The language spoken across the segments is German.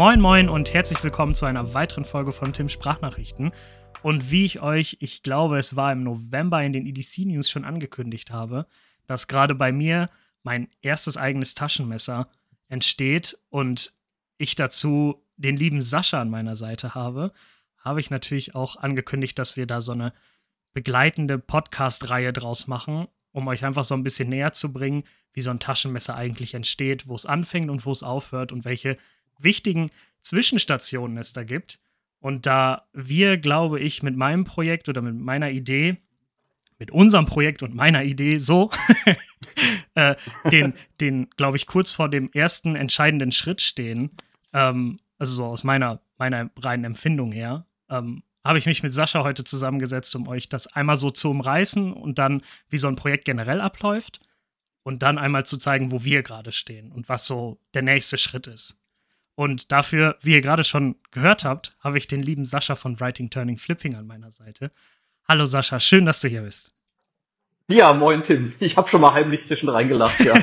Moin Moin und herzlich willkommen zu einer weiteren Folge von Tim Sprachnachrichten. Und wie ich euch, ich glaube, es war im November in den EDC News schon angekündigt habe, dass gerade bei mir mein erstes eigenes Taschenmesser entsteht und ich dazu den lieben Sascha an meiner Seite habe, habe ich natürlich auch angekündigt, dass wir da so eine begleitende Podcast-Reihe draus machen, um euch einfach so ein bisschen näher zu bringen, wie so ein Taschenmesser eigentlich entsteht, wo es anfängt und wo es aufhört und welche wichtigen Zwischenstationen es da gibt. Und da wir, glaube ich, mit meinem Projekt oder mit meiner Idee, mit unserem Projekt und meiner Idee so, äh, den, den glaube ich, kurz vor dem ersten entscheidenden Schritt stehen, ähm, also so aus meiner, meiner reinen Empfindung her, ähm, habe ich mich mit Sascha heute zusammengesetzt, um euch das einmal so zu umreißen und dann, wie so ein Projekt generell abläuft und dann einmal zu zeigen, wo wir gerade stehen und was so der nächste Schritt ist. Und dafür, wie ihr gerade schon gehört habt, habe ich den lieben Sascha von Writing Turning Flipping an meiner Seite. Hallo Sascha, schön, dass du hier bist. Ja, moin Tim. Ich habe schon mal heimlich zwischen reingelacht, ja.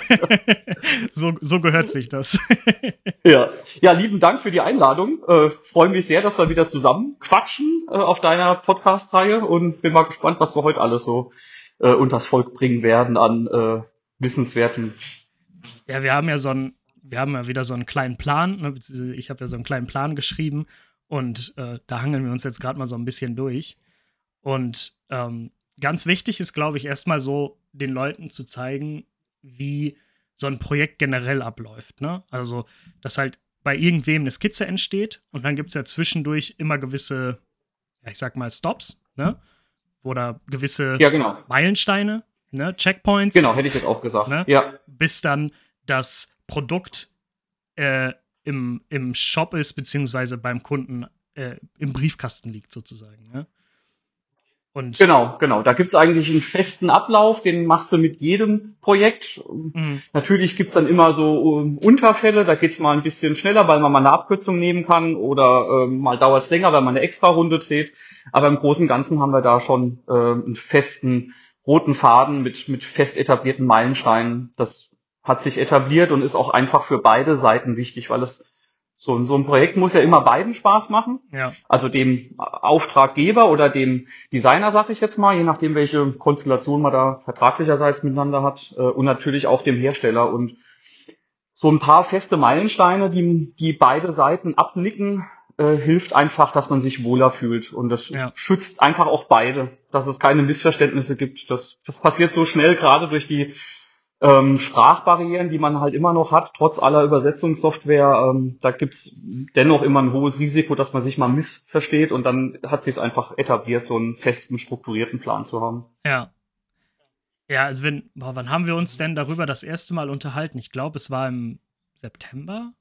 so, so gehört sich das. ja. ja, lieben Dank für die Einladung. Äh, Freue mich sehr, dass wir wieder zusammen quatschen äh, auf deiner Podcast-Reihe und bin mal gespannt, was wir heute alles so äh, unters Volk bringen werden an äh, Wissenswerten. Ja, wir haben ja so einen, wir haben ja wieder so einen kleinen Plan. Ne? Ich habe ja so einen kleinen Plan geschrieben und äh, da hangeln wir uns jetzt gerade mal so ein bisschen durch. Und ähm, ganz wichtig ist, glaube ich, erstmal so den Leuten zu zeigen, wie so ein Projekt generell abläuft. Ne? Also, dass halt bei irgendwem eine Skizze entsteht und dann gibt es ja zwischendurch immer gewisse, ja, ich sag mal, Stops, ne? Oder gewisse ja, genau. Meilensteine, ne? Checkpoints. Genau, hätte ich jetzt auch gesagt. Ne? Ja. Bis dann das Produkt äh, im, im Shop ist, beziehungsweise beim Kunden äh, im Briefkasten liegt, sozusagen. Ne? Und genau, genau. Da gibt's eigentlich einen festen Ablauf, den machst du mit jedem Projekt. Mhm. Natürlich gibt's dann immer so um, Unterfälle, da geht's mal ein bisschen schneller, weil man mal eine Abkürzung nehmen kann oder äh, mal dauert's länger, weil man eine extra Runde dreht. Aber im Großen und Ganzen haben wir da schon äh, einen festen roten Faden mit, mit fest etablierten Meilensteinen. Das hat sich etabliert und ist auch einfach für beide Seiten wichtig, weil es so, so ein Projekt muss ja immer beiden Spaß machen. Ja. Also dem Auftraggeber oder dem Designer, sag ich jetzt mal, je nachdem, welche Konstellation man da vertraglicherseits miteinander hat. Äh, und natürlich auch dem Hersteller. Und so ein paar feste Meilensteine, die, die beide Seiten abnicken, äh, hilft einfach, dass man sich wohler fühlt. Und das ja. schützt einfach auch beide, dass es keine Missverständnisse gibt. Das, das passiert so schnell, gerade durch die ähm, Sprachbarrieren, die man halt immer noch hat, trotz aller Übersetzungssoftware, ähm, da gibt's dennoch immer ein hohes Risiko, dass man sich mal missversteht und dann hat sich einfach etabliert, so einen festen, strukturierten Plan zu haben. Ja. Ja, also wenn, boah, wann haben wir uns denn darüber das erste Mal unterhalten? Ich glaube, es war im September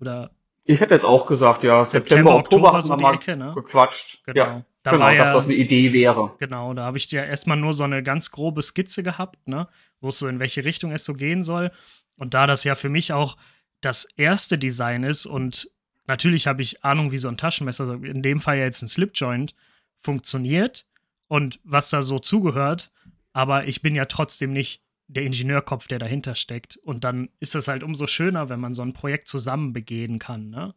oder ich hätte jetzt auch gesagt, ja, September, September Oktober, Oktober haben wir mal Ecke, ne? gequatscht. Genau. Ja, da genau, war dass das eine Idee wäre. Genau, da habe ich dir erstmal nur so eine ganz grobe Skizze gehabt, ne? Wo es so in welche Richtung es so gehen soll. Und da das ja für mich auch das erste Design ist und natürlich habe ich Ahnung, wie so ein Taschenmesser, in dem Fall ja jetzt ein Slipjoint, funktioniert und was da so zugehört, aber ich bin ja trotzdem nicht der Ingenieurkopf, der dahinter steckt. Und dann ist das halt umso schöner, wenn man so ein Projekt zusammen begehen kann, ne?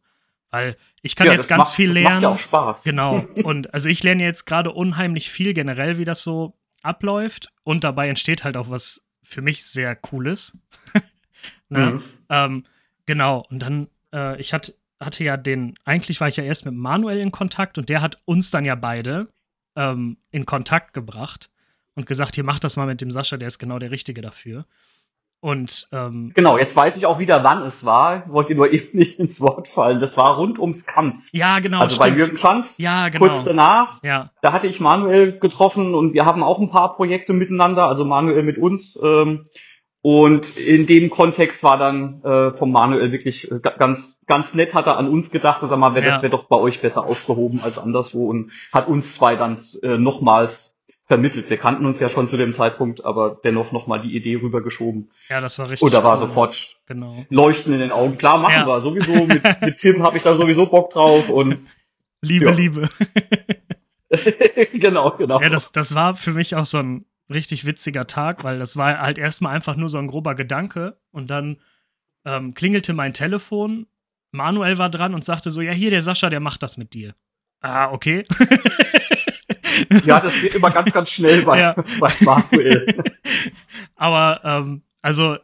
Weil ich kann ja, jetzt ganz macht, viel lernen. Macht ja auch Spaß. Genau. Und also ich lerne jetzt gerade unheimlich viel generell, wie das so abläuft. Und dabei entsteht halt auch was für mich sehr Cooles. ne? mhm. ähm, genau. Und dann, äh, ich hatte, hatte ja den, eigentlich war ich ja erst mit Manuel in Kontakt und der hat uns dann ja beide ähm, in Kontakt gebracht und gesagt, hier mach das mal mit dem Sascha, der ist genau der Richtige dafür. Und ähm, genau, jetzt weiß ich auch wieder, wann es war. Wollt ihr nur eben nicht ins Wort fallen. Das war rund ums Kampf. Ja, genau. Also stimmt. bei Jürgen Schanz. Ja, genau. Kurz danach. Ja. Da hatte ich Manuel getroffen und wir haben auch ein paar Projekte miteinander. Also Manuel mit uns. Ähm, und in dem Kontext war dann äh, vom Manuel wirklich äh, ganz ganz nett, hat er an uns gedacht, sag mal, wär, ja. das wäre doch bei euch besser aufgehoben als anderswo und hat uns zwei dann äh, nochmals vermittelt. Wir kannten uns ja schon zu dem Zeitpunkt, aber dennoch nochmal die Idee rübergeschoben. Ja, das war richtig. Und da war cool. sofort genau. Leuchten in den Augen. Klar, machen ja. wir sowieso. Mit, mit Tim habe ich da sowieso Bock drauf und Liebe, ja. Liebe. genau, genau. Ja, das, das war für mich auch so ein richtig witziger Tag, weil das war halt erstmal einfach nur so ein grober Gedanke und dann ähm, klingelte mein Telefon Manuel war dran und sagte so, ja, hier, der Sascha, der macht das mit dir. Ah, okay. Ja, das geht immer ganz, ganz schnell bei, ja. bei Manuel. Aber, ähm, also,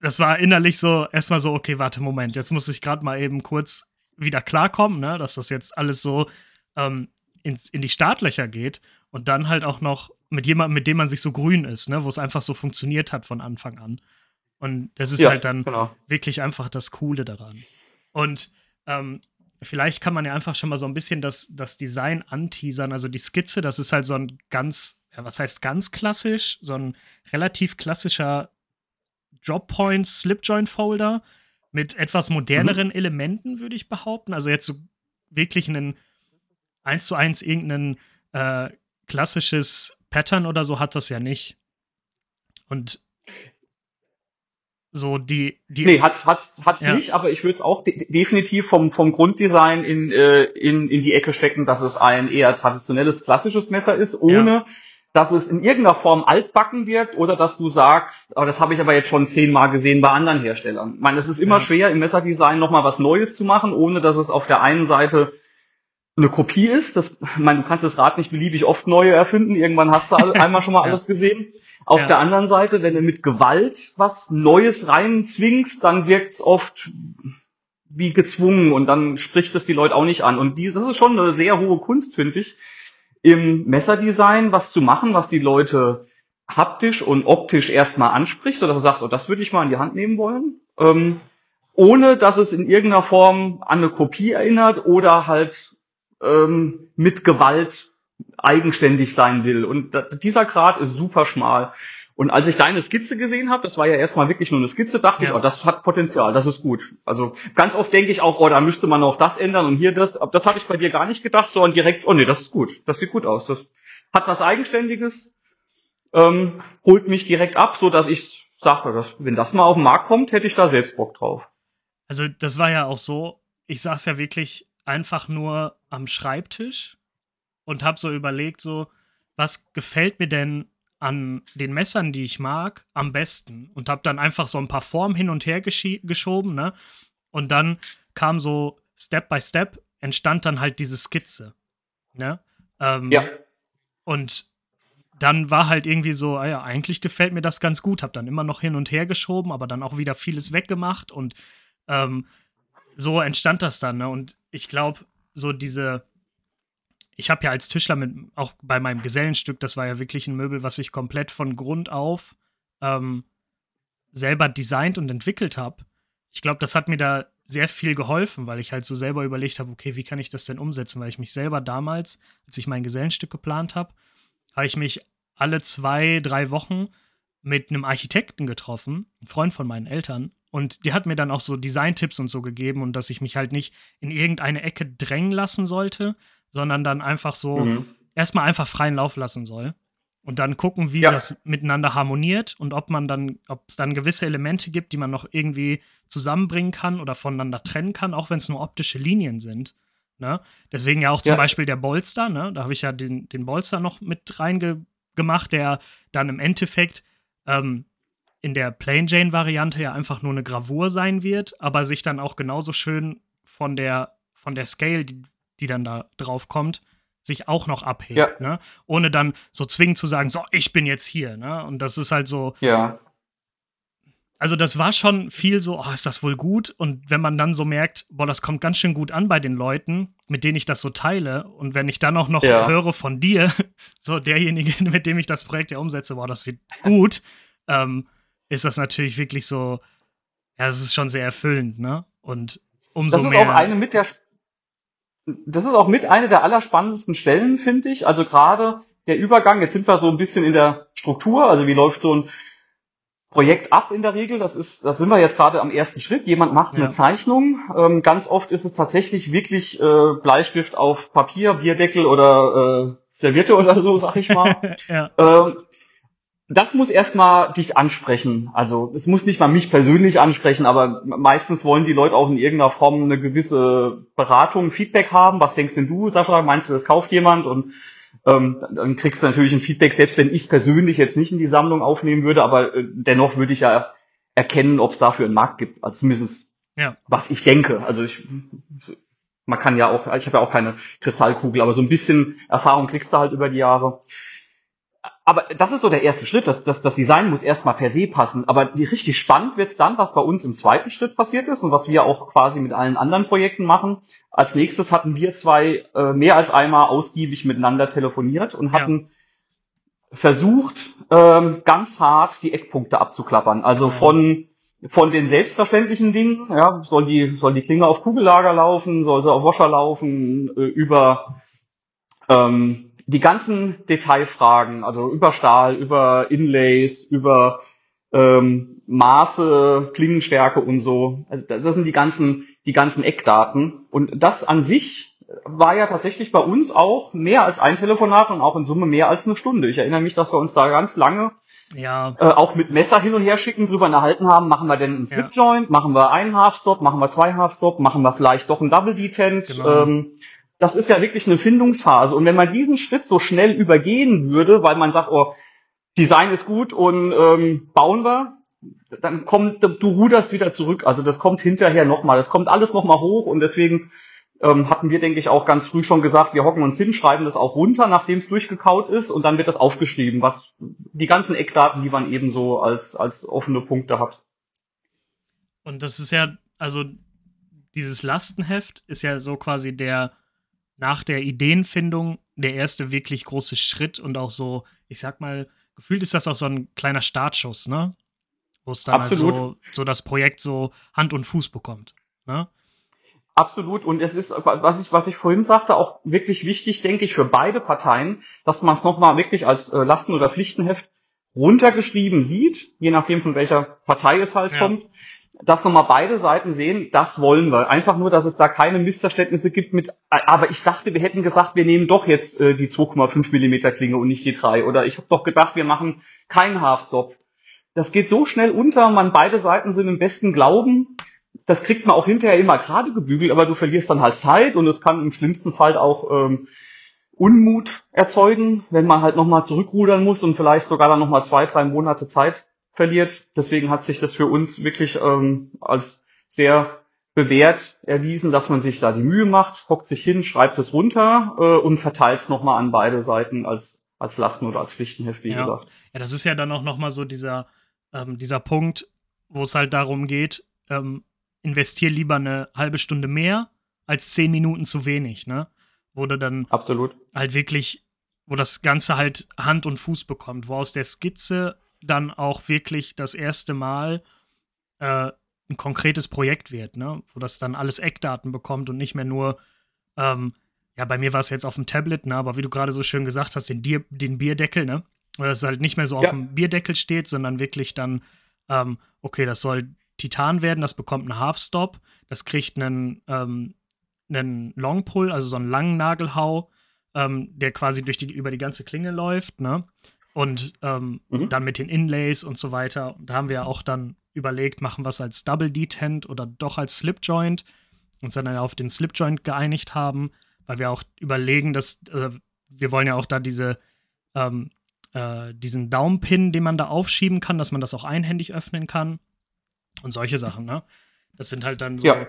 das war innerlich so, erstmal so, okay, warte, Moment, jetzt muss ich gerade mal eben kurz wieder klarkommen, ne, dass das jetzt alles so ähm, ins, in die Startlöcher geht und dann halt auch noch mit jemandem, mit dem man sich so grün ist, ne, wo es einfach so funktioniert hat von Anfang an. Und das ist ja, halt dann genau. wirklich einfach das Coole daran. Und ähm, vielleicht kann man ja einfach schon mal so ein bisschen das, das Design anteasern. Also die Skizze, das ist halt so ein ganz, was heißt ganz klassisch, so ein relativ klassischer Droppoint Slipjoint Folder mit etwas moderneren mhm. Elementen, würde ich behaupten. Also jetzt so wirklich einen eins zu eins irgendein äh, klassisches Pattern oder so hat das ja nicht. Und so die, die Nee, hat's hat's hat's ja. nicht, aber ich würde es auch de definitiv vom vom Grunddesign in äh, in in die Ecke stecken, dass es ein eher traditionelles klassisches Messer ist, ohne ja. dass es in irgendeiner Form altbacken wirkt oder dass du sagst, aber das habe ich aber jetzt schon zehnmal gesehen bei anderen Herstellern. Ich meine, es ist immer ja. schwer im Messerdesign nochmal was Neues zu machen, ohne dass es auf der einen Seite eine Kopie ist. Das, meine, du kannst das Rad nicht beliebig oft neu erfinden. Irgendwann hast du einmal schon mal alles gesehen. Auf ja. der anderen Seite, wenn du mit Gewalt was Neues reinzwingst, dann wirkt's oft wie gezwungen und dann spricht es die Leute auch nicht an. Und die, das ist schon eine sehr hohe Kunst, finde ich, im Messerdesign was zu machen, was die Leute haptisch und optisch erstmal anspricht, so dass du sagst, oh, das würde ich mal in die Hand nehmen wollen. Ähm, ohne dass es in irgendeiner Form an eine Kopie erinnert oder halt ähm, mit Gewalt eigenständig sein will. Und da, dieser Grad ist super schmal. Und als ich deine Skizze gesehen habe, das war ja erstmal wirklich nur eine Skizze, dachte ja. ich, oh, das hat Potenzial, das ist gut. Also ganz oft denke ich auch, oh, da müsste man auch das ändern und hier das. Aber das hatte ich bei dir gar nicht gedacht, sondern direkt, oh nee, das ist gut, das sieht gut aus. Das hat was Eigenständiges, ähm, holt mich direkt ab, so dass ich sage, dass, wenn das mal auf den Markt kommt, hätte ich da selbst Bock drauf. Also das war ja auch so, ich saß ja wirklich einfach nur am Schreibtisch und habe so überlegt, so, was gefällt mir denn an den Messern, die ich mag, am besten? Und habe dann einfach so ein paar Formen hin und her geschoben, ne? Und dann kam so Step by Step, entstand dann halt diese Skizze, ne? Ähm, ja. Und dann war halt irgendwie so, ah ja, eigentlich gefällt mir das ganz gut. Hab dann immer noch hin und her geschoben, aber dann auch wieder vieles weggemacht und ähm, so entstand das dann. Ne? Und ich glaube, so diese, ich habe ja als Tischler mit, auch bei meinem Gesellenstück, das war ja wirklich ein Möbel, was ich komplett von Grund auf ähm, selber designt und entwickelt habe. Ich glaube, das hat mir da sehr viel geholfen, weil ich halt so selber überlegt habe, okay, wie kann ich das denn umsetzen? Weil ich mich selber damals, als ich mein Gesellenstück geplant habe, habe ich mich alle zwei, drei Wochen mit einem Architekten getroffen, ein Freund von meinen Eltern, und die hat mir dann auch so Designtipps und so gegeben und dass ich mich halt nicht in irgendeine Ecke drängen lassen sollte, sondern dann einfach so mhm. erstmal einfach freien Lauf lassen soll. Und dann gucken, wie ja. das miteinander harmoniert und ob man dann, ob es dann gewisse Elemente gibt, die man noch irgendwie zusammenbringen kann oder voneinander trennen kann, auch wenn es nur optische Linien sind. Ne? Deswegen ja auch zum ja. Beispiel der Bolster, ne? Da habe ich ja den, den Bolster noch mit reingemacht, der dann im Endeffekt ähm, in der Plain Jane Variante ja einfach nur eine Gravur sein wird, aber sich dann auch genauso schön von der von der Scale, die, die dann da drauf kommt, sich auch noch abhebt, ja. ne? Ohne dann so zwingend zu sagen, so, ich bin jetzt hier, ne? Und das ist halt so. Ja. Also, das war schon viel so, oh, ist das wohl gut? Und wenn man dann so merkt, boah, das kommt ganz schön gut an bei den Leuten, mit denen ich das so teile. Und wenn ich dann auch noch ja. höre von dir, so derjenige, mit dem ich das Projekt ja umsetze, boah, das wird gut, ähm, ist das natürlich wirklich so, ja, es ist schon sehr erfüllend, ne? Und umso das ist mehr. Auch eine mit der, das ist auch mit eine der allerspannendsten Stellen, finde ich. Also gerade der Übergang, jetzt sind wir so ein bisschen in der Struktur, also wie läuft so ein Projekt ab in der Regel. Das ist, das sind wir jetzt gerade am ersten Schritt. Jemand macht ja. eine Zeichnung. Ähm, ganz oft ist es tatsächlich wirklich äh, Bleistift auf Papier, Bierdeckel oder äh, Serviette oder so, sag ich mal. ja. ähm, das muss erstmal dich ansprechen. Also es muss nicht mal mich persönlich ansprechen, aber meistens wollen die Leute auch in irgendeiner Form eine gewisse Beratung, Feedback haben. Was denkst denn du, Sascha? Meinst du, das kauft jemand? Und ähm, dann kriegst du natürlich ein Feedback, selbst wenn ich es persönlich jetzt nicht in die Sammlung aufnehmen würde, aber äh, dennoch würde ich ja erkennen, ob es dafür einen Markt gibt. Also zumindest Ja. Was ich denke. Also ich, man kann ja auch, ich habe ja auch keine Kristallkugel, aber so ein bisschen Erfahrung kriegst du halt über die Jahre. Aber das ist so der erste Schritt. Das, das, das Design muss erstmal per se passen. Aber die, richtig spannend wird's dann, was bei uns im zweiten Schritt passiert ist und was wir auch quasi mit allen anderen Projekten machen. Als nächstes hatten wir zwei äh, mehr als einmal ausgiebig miteinander telefoniert und hatten ja. versucht, ähm, ganz hart die Eckpunkte abzuklappern. Also von von den selbstverständlichen Dingen, ja, soll die, soll die Klinge auf Kugellager laufen, soll sie auf Wascher laufen, äh, über ähm, die ganzen Detailfragen, also über Stahl, über Inlays, über ähm, Maße, Klingenstärke und so. Also das sind die ganzen, die ganzen Eckdaten. Und das an sich war ja tatsächlich bei uns auch mehr als ein Telefonat und auch in Summe mehr als eine Stunde. Ich erinnere mich, dass wir uns da ganz lange ja. äh, auch mit Messer hin und her schicken, drüber erhalten haben, machen wir denn einen Slip Joint, ja. machen wir einen Half Stop, machen wir zwei Half Stop, machen wir vielleicht doch einen Double Detent. Genau. Ähm, das ist ja wirklich eine Findungsphase. Und wenn man diesen Schritt so schnell übergehen würde, weil man sagt, oh, Design ist gut und ähm, bauen wir, dann kommt, du ruderst wieder zurück. Also das kommt hinterher nochmal. Das kommt alles nochmal hoch und deswegen ähm, hatten wir, denke ich, auch ganz früh schon gesagt, wir hocken uns hin, schreiben das auch runter, nachdem es durchgekaut ist und dann wird das aufgeschrieben, was die ganzen Eckdaten, die man eben so als, als offene Punkte hat. Und das ist ja, also dieses Lastenheft ist ja so quasi der nach der Ideenfindung der erste wirklich große Schritt und auch so, ich sag mal, gefühlt ist das auch so ein kleiner Startschuss, ne? Wo es dann Absolut. halt so, so das Projekt so Hand und Fuß bekommt, ne? Absolut. Und es ist, was ich, was ich vorhin sagte, auch wirklich wichtig, denke ich, für beide Parteien, dass man es nochmal wirklich als äh, Lasten- oder Pflichtenheft runtergeschrieben sieht, je nachdem von welcher Partei es halt ja. kommt, dass nochmal beide Seiten sehen, das wollen wir. Einfach nur, dass es da keine Missverständnisse gibt mit, aber ich dachte, wir hätten gesagt, wir nehmen doch jetzt äh, die 2,5 Millimeter Klinge und nicht die 3. Oder ich habe doch gedacht, wir machen keinen Half-Stop. Das geht so schnell unter, man beide Seiten sind im besten Glauben das kriegt man auch hinterher immer gerade gebügelt, aber du verlierst dann halt Zeit und es kann im schlimmsten Fall auch ähm, Unmut erzeugen, wenn man halt nochmal zurückrudern muss und vielleicht sogar dann nochmal zwei, drei Monate Zeit verliert. Deswegen hat sich das für uns wirklich ähm, als sehr bewährt erwiesen, dass man sich da die Mühe macht, hockt sich hin, schreibt es runter äh, und verteilt es nochmal an beide Seiten als, als Lasten oder als Pflichtenheft, wie ja. gesagt. Ja, das ist ja dann auch nochmal so dieser, ähm, dieser Punkt, wo es halt darum geht, ähm, investiere lieber eine halbe Stunde mehr als zehn Minuten zu wenig, ne? Wo du dann Absolut. halt wirklich, wo das Ganze halt Hand und Fuß bekommt, wo aus der Skizze dann auch wirklich das erste Mal äh, ein konkretes Projekt wird, ne? Wo das dann alles Eckdaten bekommt und nicht mehr nur, ähm, ja, bei mir war es jetzt auf dem Tablet, ne? Aber wie du gerade so schön gesagt hast, den, Bier, den Bierdeckel, ne? Oder dass es halt nicht mehr so ja. auf dem Bierdeckel steht, sondern wirklich dann, ähm, okay, das soll Titan werden, das bekommt einen Half-Stop, das kriegt einen, ähm, einen Long-Pull, also so einen langen Nagelhau, ähm, der quasi durch die, über die ganze Klinge läuft, ne? Und ähm, mhm. dann mit den Inlays und so weiter. Da haben wir auch dann überlegt, machen wir es als Double Detent oder doch als Slip Joint. Uns dann auf den Slip Joint geeinigt haben, weil wir auch überlegen, dass äh, wir wollen ja auch da diese ähm, äh, diesen Daumenpin, den man da aufschieben kann, dass man das auch einhändig öffnen kann. Und solche Sachen, ne? Das sind halt dann so ja.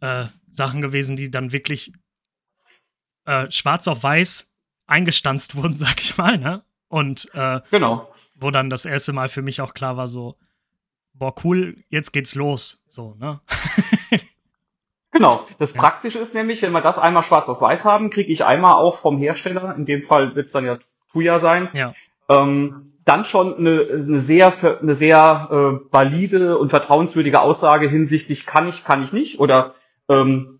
äh, Sachen gewesen, die dann wirklich äh, schwarz auf weiß eingestanzt wurden, sag ich mal, ne? Und äh, genau. wo dann das erste Mal für mich auch klar war, so, boah, cool, jetzt geht's los. So, ne? Genau. Das. Praktische ist nämlich, wenn wir das einmal schwarz auf weiß haben, kriege ich einmal auch vom Hersteller, in dem Fall wird es dann ja Tuya sein, ja. ähm, dann schon eine, eine sehr, eine sehr äh, valide und vertrauenswürdige Aussage hinsichtlich kann ich, kann ich nicht oder ähm,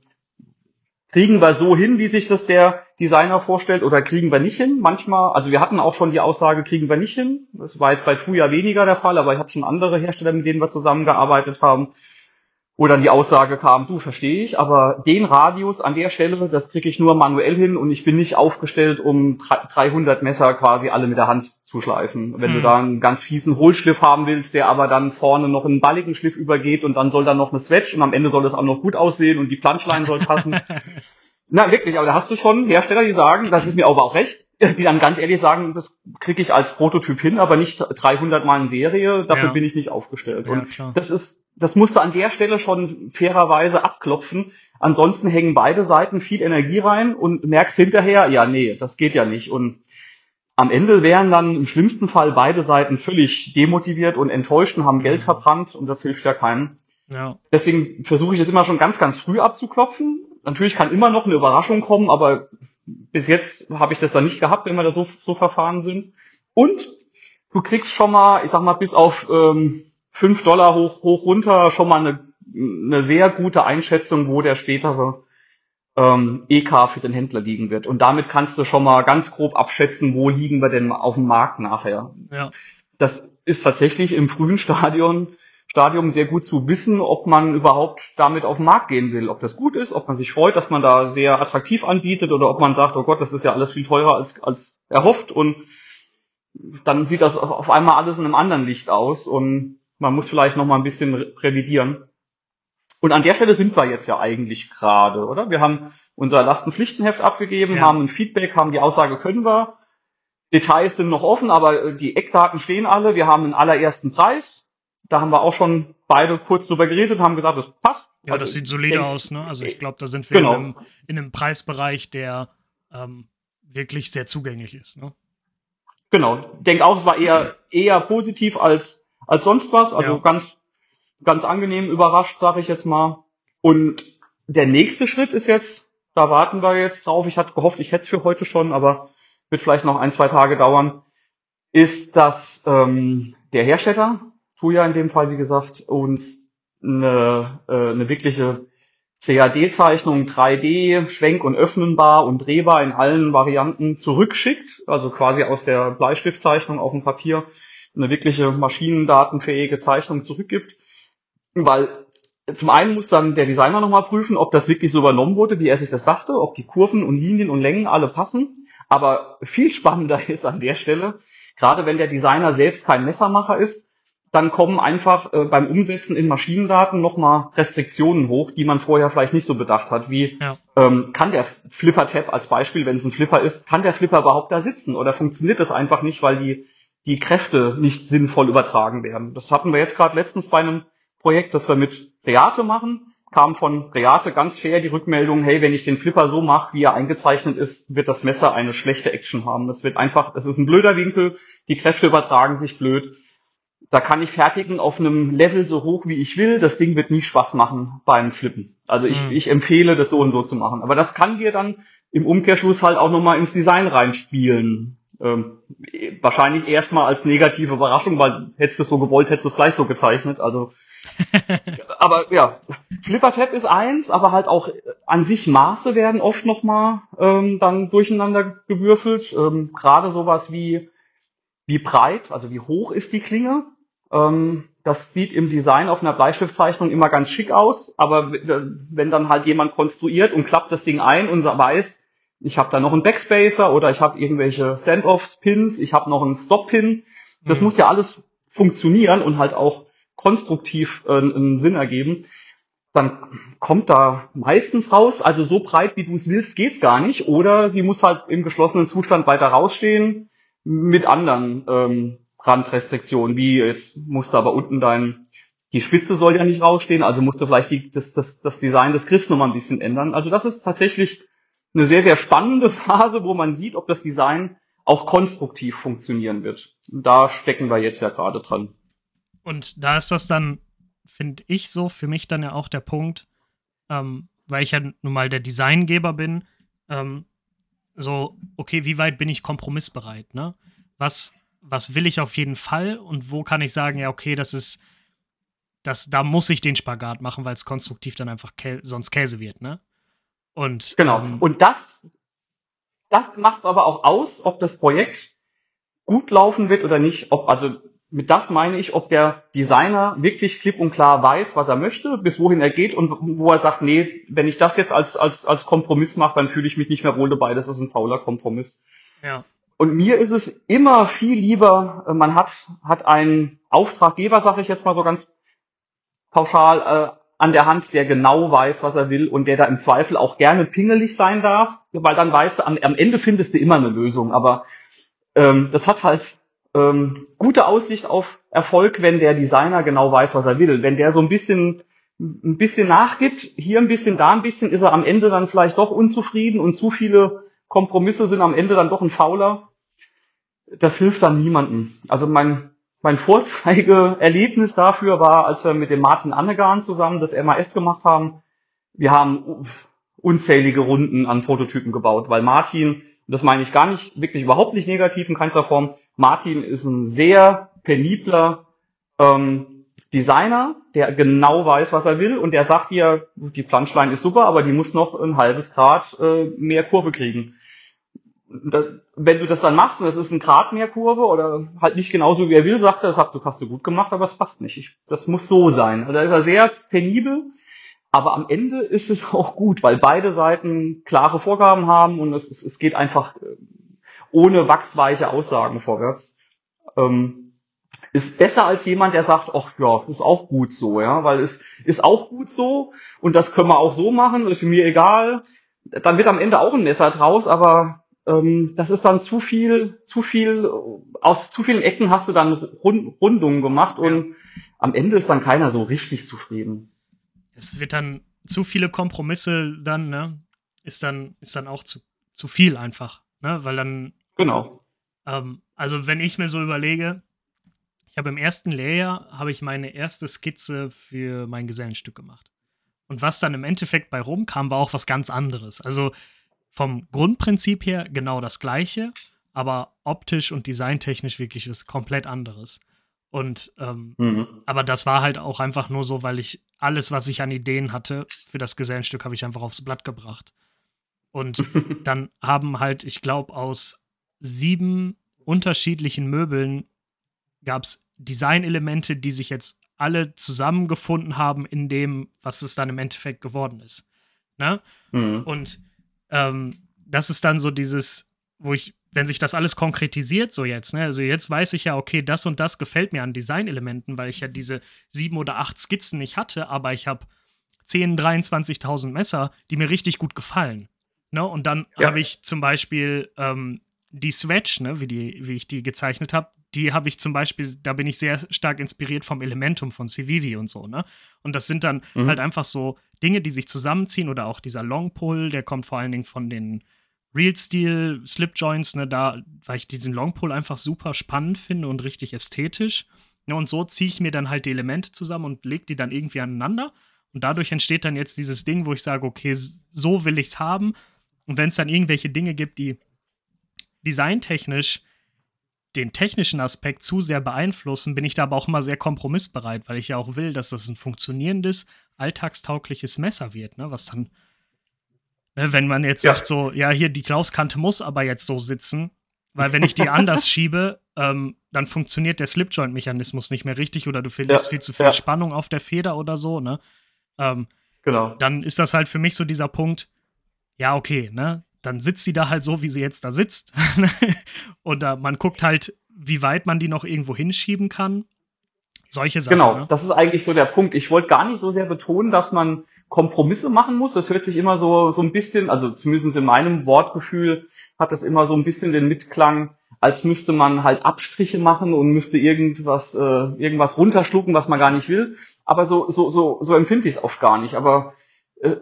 kriegen wir so hin, wie sich das der Designer vorstellt oder kriegen wir nicht hin. Manchmal, also wir hatten auch schon die Aussage, kriegen wir nicht hin. Das war jetzt bei Tuya weniger der Fall, aber ich habe schon andere Hersteller, mit denen wir zusammengearbeitet haben, wo dann die Aussage kam, du verstehe ich, aber den Radius an der Stelle, das kriege ich nur manuell hin und ich bin nicht aufgestellt, um 300 Messer quasi alle mit der Hand zu schleifen. Wenn mhm. du da einen ganz fiesen Hohlschliff haben willst, der aber dann vorne noch einen balligen Schliff übergeht und dann soll dann noch eine Swatch und am Ende soll das auch noch gut aussehen und die Planschlein soll passen. Na wirklich, aber da hast du schon Hersteller, die sagen, das ist mir aber auch recht, die dann ganz ehrlich sagen, das kriege ich als Prototyp hin, aber nicht 300 Mal in Serie, dafür Ja. bin ich nicht aufgestellt. Ja, Und klar. das ist, das musste an der Stelle schon fairerweise abklopfen. Ansonsten hängen beide Seiten viel Energie rein und merkst hinterher, ja, nee, das geht ja nicht. Und am Ende wären dann im schlimmsten Fall beide Seiten völlig demotiviert und enttäuscht und haben Geld Mhm. verbrannt und das hilft ja keinem. Ja, Deswegen versuche ich es immer schon ganz, ganz früh abzuklopfen. Natürlich kann immer noch eine Überraschung kommen, aber bis jetzt habe ich das dann nicht gehabt, wenn wir da so, so verfahren sind. Und du kriegst schon mal, ich sag mal, bis auf ähm, 5 Dollar hoch, hoch runter schon mal eine, eine sehr gute Einschätzung, wo der spätere ähm, EK für den Händler liegen wird. Und damit kannst du schon mal ganz grob abschätzen, wo liegen wir denn auf dem Markt nachher ja, das ist tatsächlich im frühen Stadion, Stadium sehr gut zu wissen, ob man überhaupt damit auf den Markt gehen will. Ob das gut ist, ob man sich freut, dass man da sehr attraktiv anbietet oder ob man sagt, oh Gott, das ist ja alles viel teurer als, als erhofft und dann sieht das auf einmal alles in einem anderen Licht aus und man muss vielleicht noch mal ein bisschen re- revidieren. Und an der Stelle sind wir jetzt ja eigentlich gerade, oder? Wir haben unser Lastenpflichtenheft abgegeben, Ja. haben ein Feedback, haben die Aussage, können wir. Details sind noch offen, aber äh, die Eckdaten stehen alle. Wir haben einen allerersten Preis. Da haben wir auch schon beide kurz drüber geredet, haben gesagt, das passt. ja, Also, das sieht solide denk- aus, ne? Also ich glaube, da sind wir Genau. in, einem, in einem Preisbereich, der ähm, wirklich sehr zugänglich ist, ne? Genau. Denk auch, es war eher, eher positiv als, als sonst was. Also Ja. ganz, ganz angenehm überrascht, sage ich jetzt mal. Und der nächste Schritt ist jetzt, da warten wir jetzt drauf. Ich hatte gehofft, ich hätte es für heute schon, aber wird vielleicht noch ein, zwei Tage dauern. Ist, dass ähm, der Hersteller, Tuya in dem Fall, wie gesagt, uns eine, äh, eine wirkliche CAD-Zeichnung 3D, schwenk- und öffnenbar und drehbar in allen Varianten zurückschickt, also quasi aus der Bleistiftzeichnung auf dem Papier eine wirkliche maschinendatenfähige Zeichnung zurückgibt. Weil zum einen muss dann der Designer nochmal prüfen, ob das wirklich so übernommen wurde, wie er sich das dachte, ob die Kurven und Linien und Längen alle passen. Aber viel spannender ist an der Stelle, gerade wenn der Designer selbst kein Messermacher ist, dann kommen einfach äh, beim Umsetzen in Maschinendaten nochmal Restriktionen hoch, die man vorher vielleicht nicht so bedacht hat, wie Ja. ähm, kann der Flipper-Tab als Beispiel, wenn es ein Flipper ist, kann der Flipper überhaupt da sitzen oder funktioniert das einfach nicht, weil die, die Kräfte nicht sinnvoll übertragen werden. Das hatten wir jetzt gerade letztens bei einem Projekt, das wir mit Reate machen, kam von Reate ganz fair die Rückmeldung, hey, wenn ich den Flipper so mache, wie er eingezeichnet ist, wird das Messer eine schlechte Action haben. Das wird einfach, es ist ein blöder Winkel, die Kräfte übertragen sich blöd. Da kann ich fertigen auf einem Level so hoch, wie ich will. Das Ding wird nie Spaß machen beim Flippen. Also ich, Mhm. ich empfehle, das so und so zu machen. Aber das kann dir dann im Umkehrschluss halt auch nochmal ins Design reinspielen. Ähm, wahrscheinlich erstmal als negative Überraschung, weil hättest du es so gewollt, hättest du es gleich so gezeichnet. Also, aber ja, Flipper-Tab ist eins, aber halt auch an sich Maße werden oft nochmal ähm, dann durcheinander gewürfelt. Ähm, Gerade sowas wie wie breit, also wie hoch ist die Klinge. Ähm, das sieht im Design auf einer Bleistiftzeichnung immer ganz schick aus, aber w- wenn dann halt jemand konstruiert und klappt das Ding ein und weiß, ich habe da noch einen Backspacer oder ich habe irgendwelche Standoffs-Pins, ich habe noch einen Stop-Pin, das Mhm. muss ja alles funktionieren und halt auch konstruktiv äh, einen Sinn ergeben. Dann kommt da meistens raus, also so breit wie du es willst, geht's gar nicht. Oder sie muss halt im geschlossenen Zustand weiter rausstehen mit anderen ähm, Randrestriktionen, wie jetzt musst du aber unten dein, die Spitze soll ja nicht rausstehen, also musst du vielleicht die, das, das, das Design des Griffs nochmal ein bisschen ändern. Also das ist tatsächlich eine sehr, sehr spannende Phase, wo man sieht, ob das Design auch konstruktiv funktionieren wird. Und da stecken wir jetzt ja gerade dran. Und da ist das dann, finde ich so, für mich dann ja auch der Punkt, ähm, weil ich ja nun mal der Designgeber bin, ähm, so, okay, wie weit bin ich kompromissbereit, ne? Was, was will ich auf jeden Fall und wo kann ich sagen, ja, okay, das ist, das, da muss ich den Spagat machen, weil es konstruktiv dann einfach Kä sonst Käse wird, ne? Und Genau. ähm, Und das, das macht aber auch aus, ob das Projekt gut laufen wird oder nicht. Ob, also mit das meine ich, ob der Designer wirklich klipp und klar weiß, was er möchte, bis wohin er geht und wo er sagt, nee, wenn ich das jetzt als, als, als Kompromiss mache, dann fühle ich mich nicht mehr wohl dabei. Das ist ein fauler Kompromiss. ja, Und mir ist es immer viel lieber, äh, man hat, hat einen Auftraggeber, sage ich jetzt mal so ganz pauschal, äh, an der Hand, der genau weiß, was er will und der da im Zweifel auch gerne pingelig sein darf, weil dann weißt du, am, am Ende findest du immer eine Lösung. Aber ähm, das hat halt ähm, gute Aussicht auf Erfolg, wenn der Designer genau weiß, was er will. Wenn der so ein bisschen ein bisschen nachgibt, hier ein bisschen, da ein bisschen, ist er am Ende dann vielleicht doch unzufrieden und zu viele Kompromisse sind am Ende dann doch ein Fauler. Das hilft dann niemandem. Also mein mein Vorzeigeerlebnis dafür war, als wir mit dem Martin Annegarn zusammen das MAS gemacht haben. Wir haben unzählige Runden an Prototypen gebaut, weil Martin, das meine ich gar nicht, wirklich überhaupt nicht negativ in keinster Form, Martin ist ein sehr penibler ähm, Designer, der genau weiß, was er will und der sagt dir, die Planschlein ist super, aber die muss noch ein halbes Grad äh, mehr Kurve kriegen da, wenn du das dann machst und es ist ein Grad mehr Kurve oder halt nicht genauso wie er will, sagt er, das hast du, hast du gut gemacht, aber es passt nicht. Ich, das muss so sein. Also da ist er sehr penibel, aber am Ende ist es auch gut, weil beide Seiten klare Vorgaben haben und es, es geht einfach äh, ohne wachsweiche Aussagen vorwärts. Ähm, ist besser als jemand, der sagt, ach ja, ist auch gut so, ja, weil es ist auch gut so und das können wir auch so machen, ist mir egal. Dann wird am Ende auch ein Messer draus, aber ähm, das ist dann zu viel, zu viel, aus zu vielen Ecken hast du dann Rund, Rundungen gemacht und am Ende ist dann keiner so richtig zufrieden. Es wird dann zu viele Kompromisse dann, ne? Ist dann, ist dann auch zu, zu viel einfach, ne? Weil dann. Genau. Ähm, also wenn ich mir so überlege, ich habe im ersten Layer habe ich meine erste Skizze für mein Gesellenstück gemacht. Und was dann im Endeffekt bei rumkam, war auch was ganz anderes. Also vom Grundprinzip her genau das gleiche, aber optisch und designtechnisch wirklich was komplett anderes. Und ähm, mhm. aber das war halt auch einfach nur so, weil ich alles, was ich an Ideen hatte für das Gesellenstück, habe ich einfach aufs Blatt gebracht. Und dann haben halt, ich glaube, aus sieben unterschiedlichen Möbeln gab es Designelemente, die sich jetzt alle zusammengefunden haben in dem, was es dann im Endeffekt geworden ist. Ne? Mhm. Und ähm, das ist dann so dieses, wo ich, wenn sich das alles konkretisiert, so jetzt, ne, also jetzt weiß ich ja, okay, das und das gefällt mir an Designelementen, weil ich ja diese sieben oder acht Skizzen nicht hatte, aber ich habe 10, 23.000 Messer, die mir richtig gut gefallen. Ne? Und dann ja. habe ich zum Beispiel ähm, die Swatch, ne, wie, die, wie ich die gezeichnet habe, die habe ich zum Beispiel, da bin ich sehr stark inspiriert vom Elementum von Civivi und so, ne? Und das sind dann mhm. halt einfach so Dinge, die sich zusammenziehen oder auch dieser Long Pull, der kommt vor allen Dingen von den Real Steel Slip Joints, ne, da, weil ich diesen Long Pull einfach super spannend finde und richtig ästhetisch. Ne, und so ziehe ich mir dann halt die Elemente zusammen und lege die dann irgendwie aneinander. Und dadurch entsteht dann jetzt dieses Ding, wo ich sage, okay, so will ich es haben. Und wenn es dann irgendwelche Dinge gibt, die designtechnisch den technischen Aspekt zu sehr beeinflussen, bin ich da aber auch immer sehr kompromissbereit, weil ich ja auch will, dass das ein funktionierendes, alltagstaugliches Messer wird, ne? Was dann, ne, wenn man jetzt ja. sagt, so, ja, hier die Klauskante muss aber jetzt so sitzen, weil wenn ich die anders schiebe, ähm, dann funktioniert der Slipjoint-Mechanismus nicht mehr richtig oder du verlierst ja. viel zu viel ja. Spannung auf der Feder oder so, ne? Ähm, genau. Dann ist das halt für mich so dieser Punkt, ja, okay, ne? Dann sitzt sie da halt so, wie sie jetzt da sitzt. und uh, man guckt halt, wie weit man die noch irgendwo hinschieben kann. Solche Sachen. Genau, ne? das ist eigentlich so der Punkt. Ich wollte gar nicht so sehr betonen, dass man Kompromisse machen muss. Das hört sich immer so, so ein bisschen, also zumindest in meinem Wortgefühl hat das immer so ein bisschen den Mitklang, als müsste man halt Abstriche machen und müsste irgendwas, äh, irgendwas runterschlucken, was man gar nicht will. Aber so, so, so, so empfinde ich es oft gar nicht. Aber äh,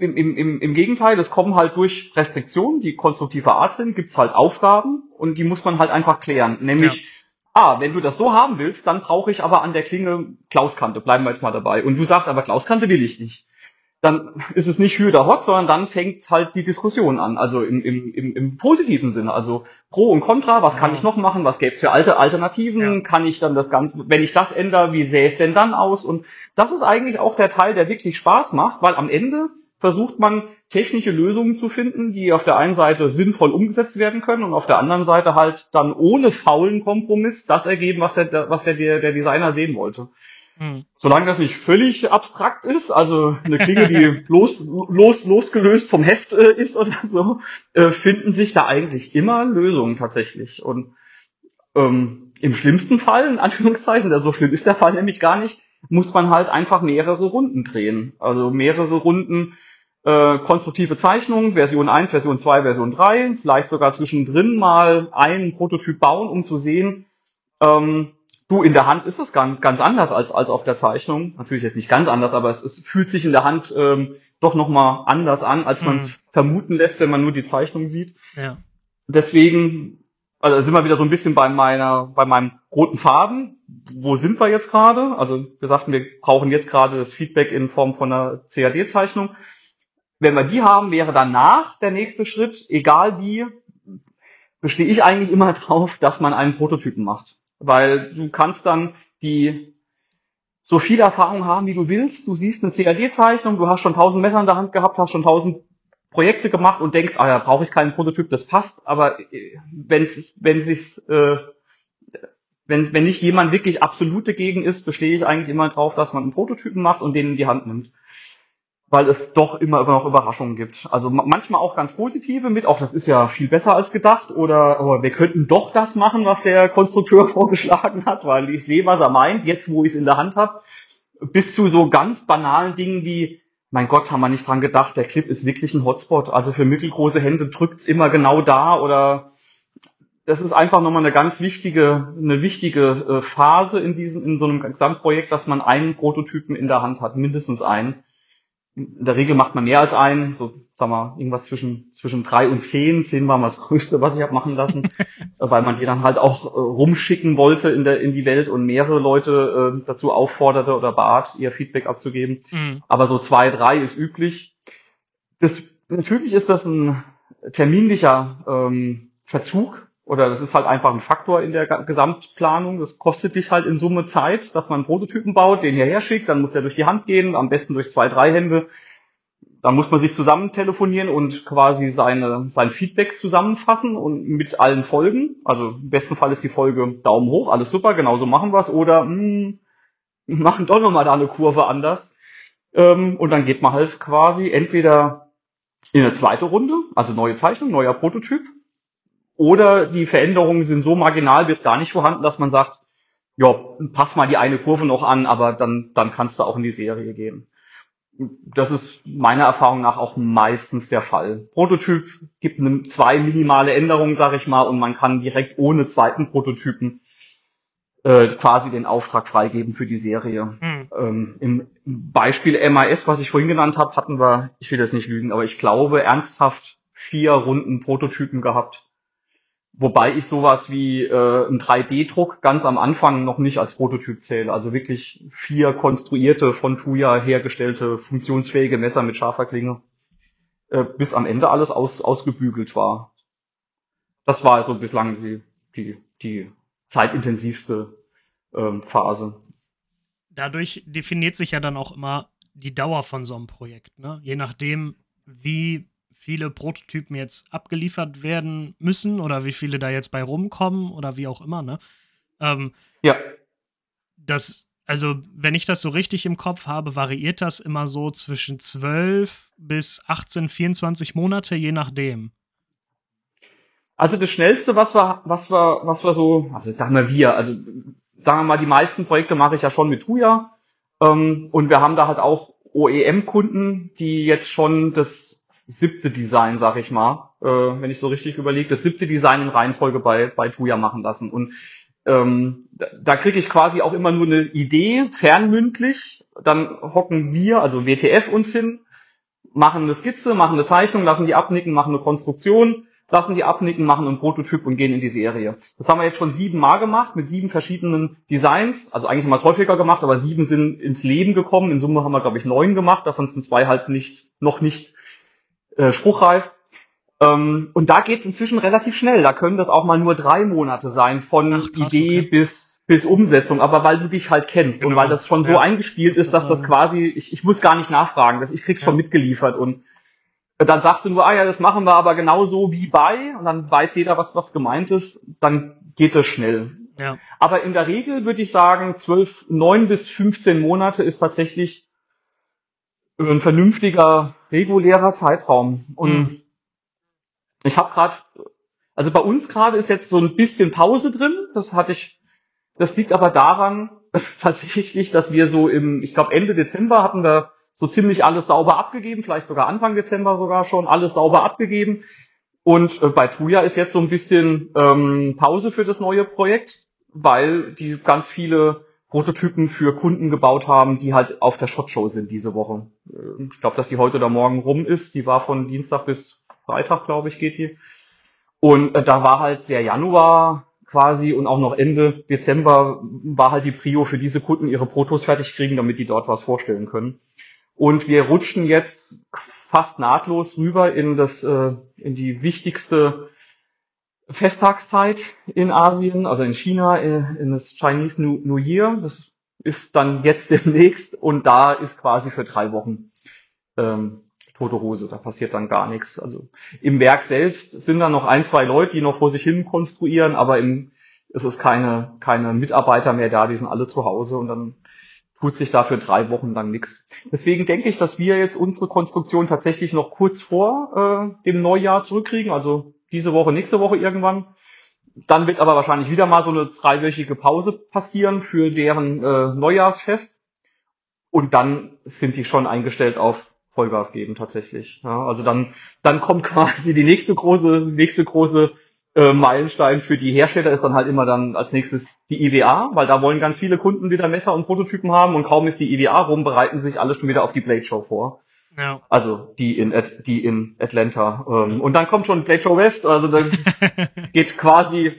im, im, im Gegenteil, es kommen halt durch Restriktionen, die konstruktiver Art sind, gibt's halt Aufgaben und die muss man halt einfach klären. Nämlich, ja. ah, wenn du das so haben willst, dann brauche ich aber an der Klinge Klauskante, bleiben wir jetzt mal dabei. Und du sagst aber, Klauskante will ich nicht. Dann ist es nicht Hü oder Hot, sondern dann fängt halt die Diskussion an. Also im, im, im, im positiven Sinne. Also Pro und Contra, was kann ich noch machen, was gäbe es für alte Alternativen, ja. kann ich dann das Ganze, wenn ich das ändere, wie sähe es denn dann aus? Und das ist eigentlich auch der Teil, der wirklich Spaß macht, weil am Ende versucht man technische Lösungen zu finden, die auf der einen Seite sinnvoll umgesetzt werden können und auf der anderen Seite halt dann ohne faulen Kompromiss das ergeben, was der, was der, der Designer sehen wollte. Mhm. Solange das nicht völlig abstrakt ist, also eine Klinge, die los, los, losgelöst vom Heft äh, ist oder so, äh, finden sich da eigentlich immer Lösungen tatsächlich. Und ähm, im schlimmsten Fall, in Anführungszeichen, so schlimm ist der Fall nämlich gar nicht, muss man halt einfach mehrere Runden drehen. Also mehrere Runden äh, konstruktive Zeichnungen, Version 1, Version 2, Version 3, vielleicht sogar zwischendrin mal einen Prototyp bauen, um zu sehen, ähm, du, in der Hand ist es ganz, ganz anders als, als auf der Zeichnung. Natürlich jetzt nicht ganz anders, aber es, es fühlt sich in der Hand ähm, doch nochmal anders an, als man es mhm. vermuten lässt, wenn man nur die Zeichnung sieht. Ja. Deswegen also sind wir wieder so ein bisschen bei meiner, bei meinem roten Faden. Wo sind wir jetzt gerade? Also wir sagten, wir brauchen jetzt gerade das Feedback in Form von einer CAD-Zeichnung. Wenn wir die haben, wäre danach der nächste Schritt, egal wie, bestehe ich eigentlich immer drauf, dass man einen Prototypen macht. Weil du kannst dann die so viel Erfahrung haben, wie du willst. Du siehst eine CAD-Zeichnung, du hast schon tausend Messer in der Hand gehabt, hast schon tausend Projekte gemacht und denkst, ah ja, brauche ich keinen Prototyp, das passt. Aber äh, wenn's, wenn sich äh, wenn, wenn nicht jemand wirklich absolut dagegen ist, bestehe ich eigentlich immer drauf, dass man einen Prototypen macht und den in die Hand nimmt weil es doch immer, noch Überraschungen gibt. Also manchmal auch ganz positive mit, auch das ist ja viel besser als gedacht oder oh, wir könnten doch das machen, was der Konstrukteur vorgeschlagen hat, weil ich sehe, was er meint, jetzt wo ich es in der Hand habe, bis zu so ganz banalen Dingen wie, mein Gott, haben wir nicht dran gedacht, der Clip ist wirklich ein Hotspot, also für mittelgroße Hände drückt's immer genau da oder das ist einfach nochmal eine ganz wichtige, eine wichtige äh, Phase in diesem, in so einem Gesamtprojekt, dass man einen Prototypen in der Hand hat, mindestens einen in der Regel macht man mehr als einen, so sagen wir irgendwas zwischen zwischen drei und zehn. Zehn war mal das Größte, was ich habe machen lassen, weil man die dann halt auch äh, rumschicken wollte in der in die Welt und mehrere Leute äh, dazu aufforderte oder bat, ihr Feedback abzugeben. Mhm. Aber so zwei, drei ist üblich. Das natürlich ist das ein terminlicher ähm, Verzug oder das ist halt einfach ein Faktor in der Gesamtplanung. Das kostet dich halt in Summe Zeit, dass man einen Prototypen baut, den hierher schickt, dann muss der durch die Hand gehen, am besten durch zwei, drei Hände. Dann muss man sich zusammen telefonieren und quasi seine, sein Feedback zusammenfassen und mit allen Folgen. Also im besten Fall ist die Folge Daumen hoch, alles super, genauso machen wir es. Oder mh, hm, machen doch nochmal da eine Kurve anders. Ähm, und dann geht man halt quasi entweder in eine zweite Runde, also neue Zeichnung, neuer Prototyp, oder die Veränderungen sind so marginal bis gar nicht vorhanden, dass man sagt, ja, pass mal die eine Kurve noch an, aber dann, dann kannst du auch in die Serie gehen. Das ist meiner Erfahrung nach auch meistens der Fall. Prototyp gibt eine, zwei minimale Änderungen, sage ich mal, und man kann direkt ohne zweiten Prototypen äh, quasi den Auftrag freigeben für die Serie. Mhm. Ähm, Im Beispiel MAS, was ich vorhin genannt habe, hatten wir, ich will das nicht lügen, aber ich glaube ernsthaft vier Runden Prototypen gehabt Wobei ich sowas wie äh, ein 3D-Druck ganz am Anfang noch nicht als Prototyp zähle. Also wirklich vier konstruierte, von Tuya hergestellte, funktionsfähige Messer mit scharfer Klinge. Äh, bis am Ende alles aus, ausgebügelt war. Das war also bislang die, die, die zeitintensivste ähm, Phase. Dadurch definiert sich ja dann auch immer die Dauer von so einem Projekt. Ne? Je nachdem, wie viele Prototypen jetzt abgeliefert werden müssen oder wie viele da jetzt bei rumkommen oder wie auch immer, ne? Ähm, ja. Das, also, wenn ich das so richtig im Kopf habe, variiert das immer so zwischen 12 bis 18, 24 Monate, je nachdem. Also das Schnellste, was wir, was wir, was wir so, also sagen wir wir, also sagen wir mal, die meisten Projekte mache ich ja schon mit Tuya. Ähm, und wir haben da halt auch OEM-Kunden, die jetzt schon das siebte Design, sag ich mal, äh, wenn ich so richtig überlege, das siebte Design in Reihenfolge bei, bei Tuya machen lassen. Und ähm, da, da kriege ich quasi auch immer nur eine Idee, fernmündlich. Dann hocken wir, also WTF, uns hin, machen eine Skizze, machen eine Zeichnung, lassen die abnicken, machen eine Konstruktion, lassen die abnicken, machen einen Prototyp und gehen in die Serie. Das haben wir jetzt schon sieben Mal gemacht mit sieben verschiedenen Designs. Also eigentlich haben wir es häufiger gemacht, aber sieben sind ins Leben gekommen. In Summe haben wir, glaube ich, neun gemacht. Davon sind zwei halt nicht, noch nicht äh, spruchreif. Ähm, und da geht's inzwischen relativ schnell. Da können das auch mal nur drei Monate sein, von Ach, krass, Idee okay. bis, bis Umsetzung. Aber weil du dich halt kennst genau. und weil das schon so ja. eingespielt ist, dass das quasi, ich, ich muss gar nicht nachfragen, dass ich krieg's ja. schon mitgeliefert und dann sagst du nur, ah ja, das machen wir aber genauso wie bei, und dann weiß jeder, was, was gemeint ist, dann geht das schnell. Ja. Aber in der Regel würde ich sagen, zwölf, neun bis 15 Monate ist tatsächlich ein vernünftiger, regulärer Zeitraum. Und mhm. ich habe gerade, also bei uns gerade ist jetzt so ein bisschen Pause drin. Das hatte ich, Das liegt aber daran, tatsächlich, dass wir so im, ich glaube Ende Dezember hatten wir so ziemlich alles sauber abgegeben, vielleicht sogar Anfang Dezember sogar schon alles sauber abgegeben. Und äh, bei Tuya ist jetzt so ein bisschen ähm, Pause für das neue Projekt, weil die ganz viele Prototypen für Kunden gebaut haben, die halt auf der Shot Show sind diese Woche. Äh, ich glaube, dass die heute oder morgen rum ist. Die war von Dienstag bis Freitag, glaube ich, geht die. Und äh, da war halt der Januar quasi und auch noch Ende Dezember war halt die Prio für diese Kunden, ihre Protos fertig kriegen, damit die dort was vorstellen können. Und wir rutschen jetzt fast nahtlos rüber in das, äh, in die wichtigste Festtagszeit in Asien, also in China, in, in das Chinese New, Year. Das ist dann jetzt demnächst und da ist quasi für drei Wochen ähm, tote Hose. Da passiert dann gar nichts. Also im Werk selbst sind da noch ein, zwei Leute, die noch vor sich hin konstruieren, aber im, es ist keine, keine Mitarbeiter mehr da, die sind alle zu Hause und dann tut sich da für drei Wochen lang nichts. Deswegen denke ich, dass wir jetzt unsere Konstruktion tatsächlich noch kurz vor äh, dem Neujahr zurückkriegen, also diese Woche, nächste Woche irgendwann. Dann wird aber wahrscheinlich wieder mal so eine dreiwöchige Pause passieren für deren äh, Neujahrsfest. Und dann sind die schon eingestellt auf Vollgas geben tatsächlich. Ja, also dann, dann kommt quasi die nächste große, nächste große äh, Meilenstein für die Hersteller ist dann halt immer dann als nächstes die IWA, weil da wollen ganz viele Kunden wieder Messer und Prototypen haben und kaum ist die IWA rum, bereiten sich alle schon wieder auf die Blade Show vor. Ja. Also die in die in Atlanta. Ähm, und dann kommt schon Blade Show West, also dann geht quasi.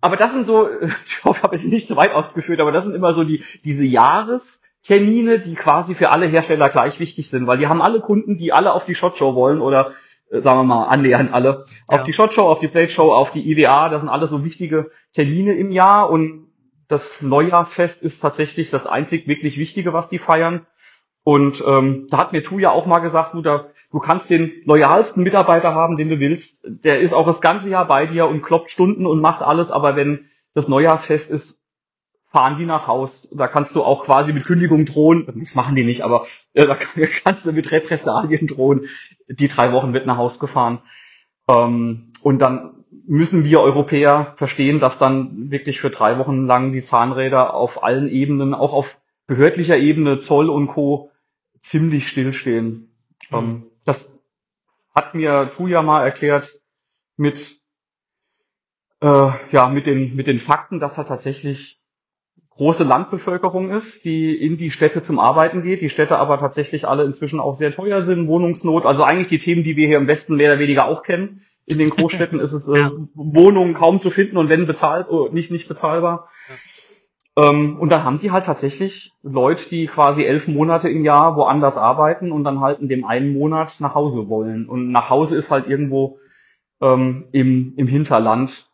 Aber das sind so, ich hoffe, ich habe es nicht zu weit ausgeführt, aber das sind immer so die diese Jahrestermine, die quasi für alle Hersteller gleich wichtig sind, weil die haben alle Kunden, die alle auf die Shot Show wollen oder äh, sagen wir mal, annähernd alle, ja. auf die Shot Show, auf die Plate Show, auf die IWA, das sind alles so wichtige Termine im Jahr und das Neujahrsfest ist tatsächlich das einzig wirklich Wichtige, was die feiern. Und ähm, da hat mir Tu ja auch mal gesagt, du, da, du kannst den loyalsten Mitarbeiter haben, den du willst. Der ist auch das ganze Jahr bei dir und kloppt Stunden und macht alles, aber wenn das Neujahrsfest ist, fahren die nach Haus. Da kannst du auch quasi mit Kündigung drohen. Das machen die nicht, aber äh, da kannst du mit Repressalien drohen. Die drei Wochen wird nach Haus gefahren. Ähm, und dann müssen wir Europäer verstehen, dass dann wirklich für drei Wochen lang die Zahnräder auf allen Ebenen, auch auf behördlicher Ebene, Zoll und Co. ziemlich stillstehen. Mhm. Ähm, das hat mir Tuja mal erklärt mit äh, ja mit den mit den Fakten, dass er tatsächlich große Landbevölkerung ist, die in die Städte zum Arbeiten geht, die Städte aber tatsächlich alle inzwischen auch sehr teuer sind, Wohnungsnot, also eigentlich die Themen, die wir hier im Westen mehr oder weniger auch kennen. In den Großstädten ist es äh, ja. Wohnungen kaum zu finden und wenn bezahlt, oh, nicht, nicht bezahlbar. Ja. Ähm, und dann haben die halt tatsächlich Leute, die quasi elf Monate im Jahr woanders arbeiten und dann halt in dem einen Monat nach Hause wollen. Und nach Hause ist halt irgendwo ähm, im, im Hinterland.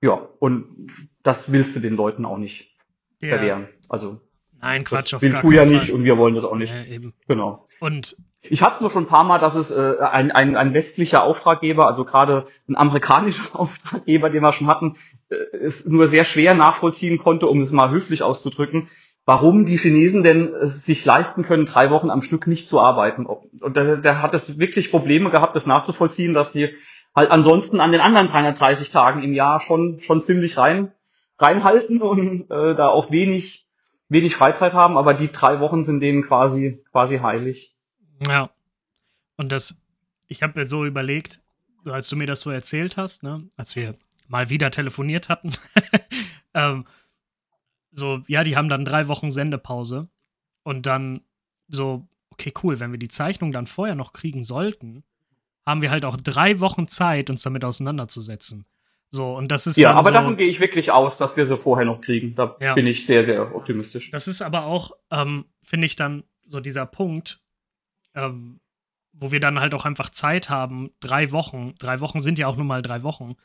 Ja, und das willst du den Leuten auch nicht ja. verwehren. Also Nein, Quatsch, das willst du ja nicht und wir wollen das auch nicht. Ja, eben. Genau. Und ich hatte nur schon ein paar Mal, dass es äh, ein, ein, ein westlicher Auftraggeber, also gerade ein amerikanischer Auftraggeber, den wir schon hatten, äh, es nur sehr schwer nachvollziehen konnte, um es mal höflich auszudrücken, warum die Chinesen denn es sich leisten können, drei Wochen am Stück nicht zu arbeiten. Und der, der hat es wirklich Probleme gehabt, das nachzuvollziehen, dass die halt ansonsten an den anderen 330 Tagen im Jahr schon schon ziemlich rein reinhalten und äh, da auch wenig, wenig Freizeit haben, aber die drei Wochen sind denen quasi, quasi heilig. Ja. Und das, ich habe mir so überlegt, als du mir das so erzählt hast, ne, als wir mal wieder telefoniert hatten, ähm, so, ja, die haben dann drei Wochen Sendepause und dann so, okay, cool, wenn wir die Zeichnung dann vorher noch kriegen sollten, haben wir halt auch drei Wochen Zeit, uns damit auseinanderzusetzen. So, und das ist. Ja, aber so, davon gehe ich wirklich aus, dass wir sie vorher noch kriegen. Da ja. bin ich sehr, sehr optimistisch. Das ist aber auch, ähm, finde ich, dann so dieser Punkt, ähm, wo wir dann halt auch einfach Zeit haben, drei Wochen, drei Wochen sind ja auch nur mal drei Wochen,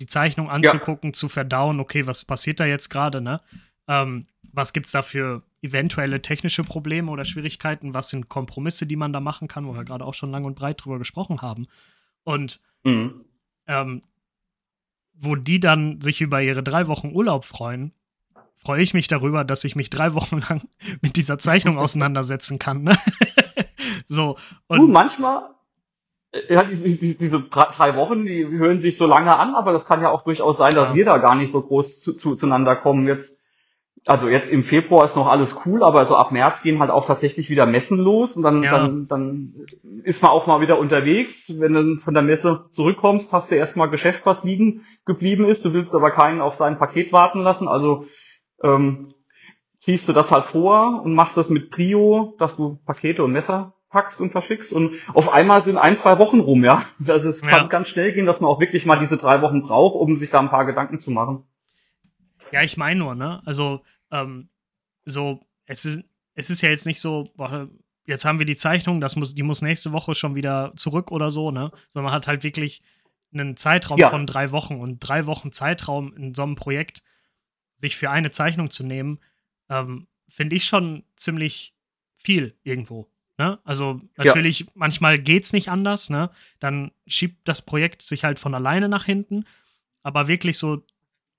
die Zeichnung anzugucken, ja. zu verdauen, okay, was passiert da jetzt gerade, ne? Ähm, was gibt's da für eventuelle technische Probleme oder Schwierigkeiten? Was sind Kompromisse, die man da machen kann, wo wir gerade auch schon lang und breit drüber gesprochen haben? Und mhm. ähm, wo die dann sich über ihre drei Wochen Urlaub freuen, freue ich mich darüber, dass ich mich drei Wochen lang mit dieser Zeichnung auseinandersetzen kann. Ne? so. Und du, manchmal, äh, ja, diese, diese, diese drei Wochen, die hören sich so lange an, aber das kann ja auch durchaus sein, dass Ja. wir da gar nicht so groß zu, zu, zueinander kommen. Jetzt, also jetzt im Februar ist noch alles cool, aber so ab März gehen halt auch tatsächlich wieder Messen los und dann, Ja. dann, dann ist man auch mal wieder unterwegs. Wenn du von der Messe zurückkommst, hast du erstmal Geschäft, was liegen geblieben ist. Du willst aber keinen auf sein Paket warten lassen. Also ähm, ziehst du das halt vor und machst das mit Prio, dass du Pakete und Messer packst und verschickst und auf einmal sind ein, zwei Wochen rum, ja. Also es kann Ja. ganz schnell gehen, dass man auch wirklich mal diese drei Wochen braucht, um sich da ein paar Gedanken zu machen. Ja, ich meine nur, ne? Also, ähm, so, es ist, es ist ja jetzt nicht so, jetzt haben wir die Zeichnung, das muss, die muss nächste Woche schon wieder zurück oder so, ne? Sondern man hat halt wirklich einen Zeitraum Ja. von drei Wochen und drei Wochen Zeitraum in so einem Projekt sich für eine Zeichnung zu nehmen, ähm, finde ich schon ziemlich viel irgendwo. Ne? Also natürlich, manchmal geht's nicht anders, ne? Dann schiebt das Projekt sich halt von alleine nach hinten. Aber wirklich so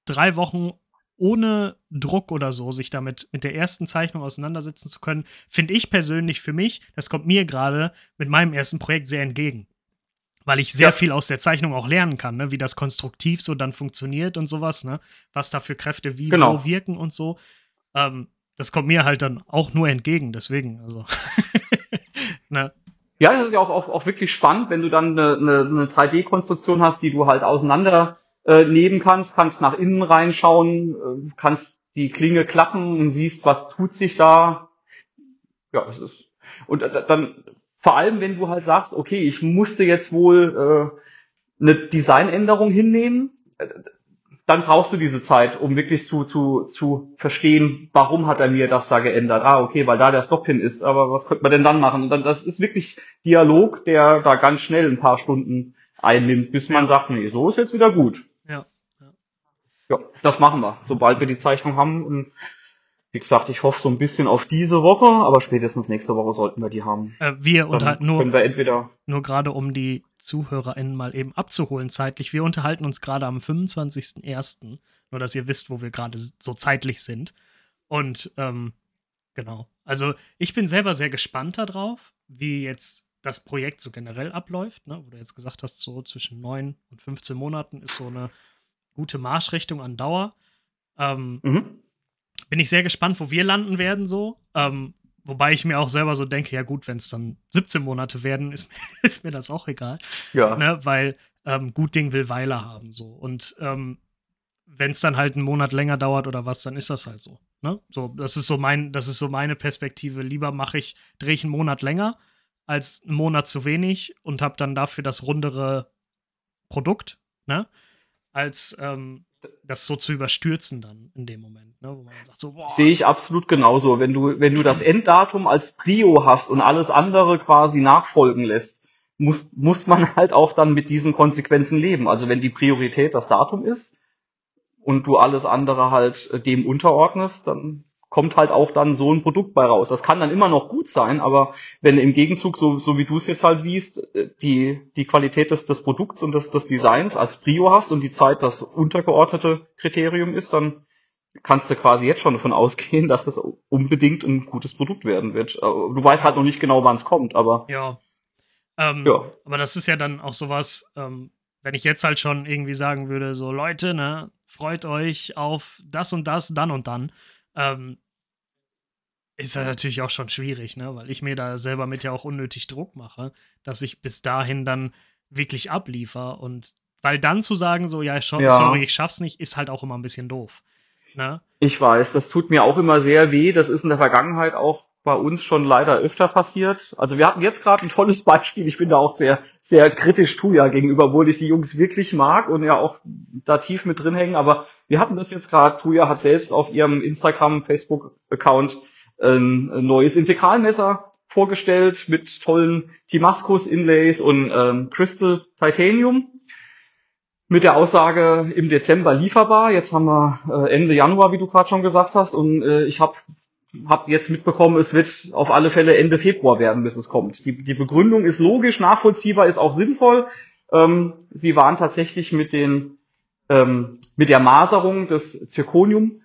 drei Wochen ohne Druck oder so, sich damit mit der ersten Zeichnung auseinandersetzen zu können, finde ich persönlich für mich, das kommt mir gerade mit meinem ersten Projekt sehr entgegen. Weil ich sehr Ja. viel aus der Zeichnung auch lernen kann, ne? wie das konstruktiv so dann funktioniert und sowas, ne? Was da für Kräfte wie Genau. wo wirken und so. Ähm, das kommt mir halt dann auch nur entgegen, deswegen, also. ne? Ja, das ist ja auch, auch, auch wirklich spannend, wenn du dann eine, eine, eine 3D-Konstruktion hast, die du halt auseinander äh, nehmen kannst, kannst nach innen reinschauen, äh, kannst die Klinge klappen und siehst, was tut sich da. Ja, es ist und äh, dann vor allem, wenn du halt sagst, okay, ich musste jetzt wohl äh, eine Designänderung hinnehmen, äh, dann brauchst du diese Zeit, um wirklich zu, zu, zu verstehen, warum hat er mir das da geändert. Ah, okay, weil da der Stop-Pin ist, aber was könnte man denn dann machen? Und dann, das ist wirklich Dialog, der da ganz schnell ein paar Stunden einnimmt, bis man Ja. sagt, nee, so ist jetzt wieder gut. Ja. Ja, das machen wir, sobald wir die Zeichnung haben. Und wie gesagt, ich hoffe so ein bisschen auf diese Woche, aber spätestens nächste Woche sollten wir die haben. Äh, wir Dann unterhalten nur, können wir entweder nur gerade um die ZuhörerInnen mal eben abzuholen zeitlich. Wir unterhalten uns gerade am 25.01. Nur, dass ihr wisst, wo wir gerade so zeitlich sind. Und ähm, genau. Also ich bin selber sehr gespannt darauf, wie jetzt das Projekt so generell abläuft. Ne? Wo du jetzt gesagt hast, so zwischen 9 und 15 Monaten ist so eine gute Marschrichtung an Dauer. Ähm, mhm. bin ich sehr gespannt, wo wir landen werden so. Ähm, wobei ich mir auch selber so denke, ja gut, wenn es dann 17 Monate werden, ist, ist mir das auch egal. ja. Ne? Weil ähm, gut Ding will Weile haben so. Und ähm, wenn es dann halt einen Monat länger dauert oder was, dann ist das halt so. Ne? So, das ist so mein, das ist so meine Perspektive. Lieber mache ich, drehe ich einen Monat länger als einen Monat zu wenig und habe dann dafür das rundere Produkt, ne? Als ähm, das so zu überstürzen dann in dem Moment, ne? Wo man sagt so, boah, Sehe ich absolut genauso. Wenn du, wenn du das Enddatum als Prio hast und alles andere quasi nachfolgen lässt, muss, muss man halt auch dann mit diesen Konsequenzen leben. Also wenn die Priorität das Datum ist und du alles andere halt äh, dem unterordnest, dann kommt halt auch dann so ein Produkt bei raus. Das kann dann immer noch gut sein, aber wenn im Gegenzug, so, so wie du es jetzt halt siehst, äh, die, die Qualität des, des Produkts und des, des Designs als Prio hast und die Zeit das untergeordnete Kriterium ist, dann kannst du quasi jetzt schon davon ausgehen, dass das unbedingt ein gutes Produkt werden wird. Äh, Du weißt halt noch nicht genau, wann es kommt, aber Ja. Ähm, Ja. Aber das ist ja dann auch sowas, ähm, wenn ich jetzt halt schon irgendwie sagen würde, so Leute, ne, freut euch auf das und das, dann und dann, ähm, ist das natürlich auch schon schwierig, ne, weil ich mir da selber mit ja auch unnötig Druck mache, dass ich bis dahin dann wirklich abliefer. Und weil dann zu sagen, so, ja, sorry, ich schaff's nicht, ist halt auch immer ein bisschen doof. Ne? ich weiß, das tut mir auch immer sehr weh. Das ist in der Vergangenheit auch bei uns schon leider öfter passiert. Also wir hatten jetzt gerade ein tolles Beispiel. Ich bin da auch sehr, sehr kritisch Tuya gegenüber, obwohl ich die Jungs wirklich mag und ja auch da tief mit drin hängen. Aber wir hatten das jetzt gerade. Tuya hat selbst auf ihrem Instagram, Facebook-Account ein neues Integralmesser vorgestellt mit tollen Timascus-Inlays und ähm, Crystal Titanium. Mit der Aussage im Dezember lieferbar. Jetzt haben wir äh, Ende Januar, wie du gerade schon gesagt hast. Und äh, ich habe hab jetzt mitbekommen, es wird auf alle Fälle Ende Februar werden, bis es kommt. Die, die Begründung ist logisch, nachvollziehbar, ist auch sinnvoll. Ähm, sie waren tatsächlich mit den ähm, mit der Maserung des Zirconium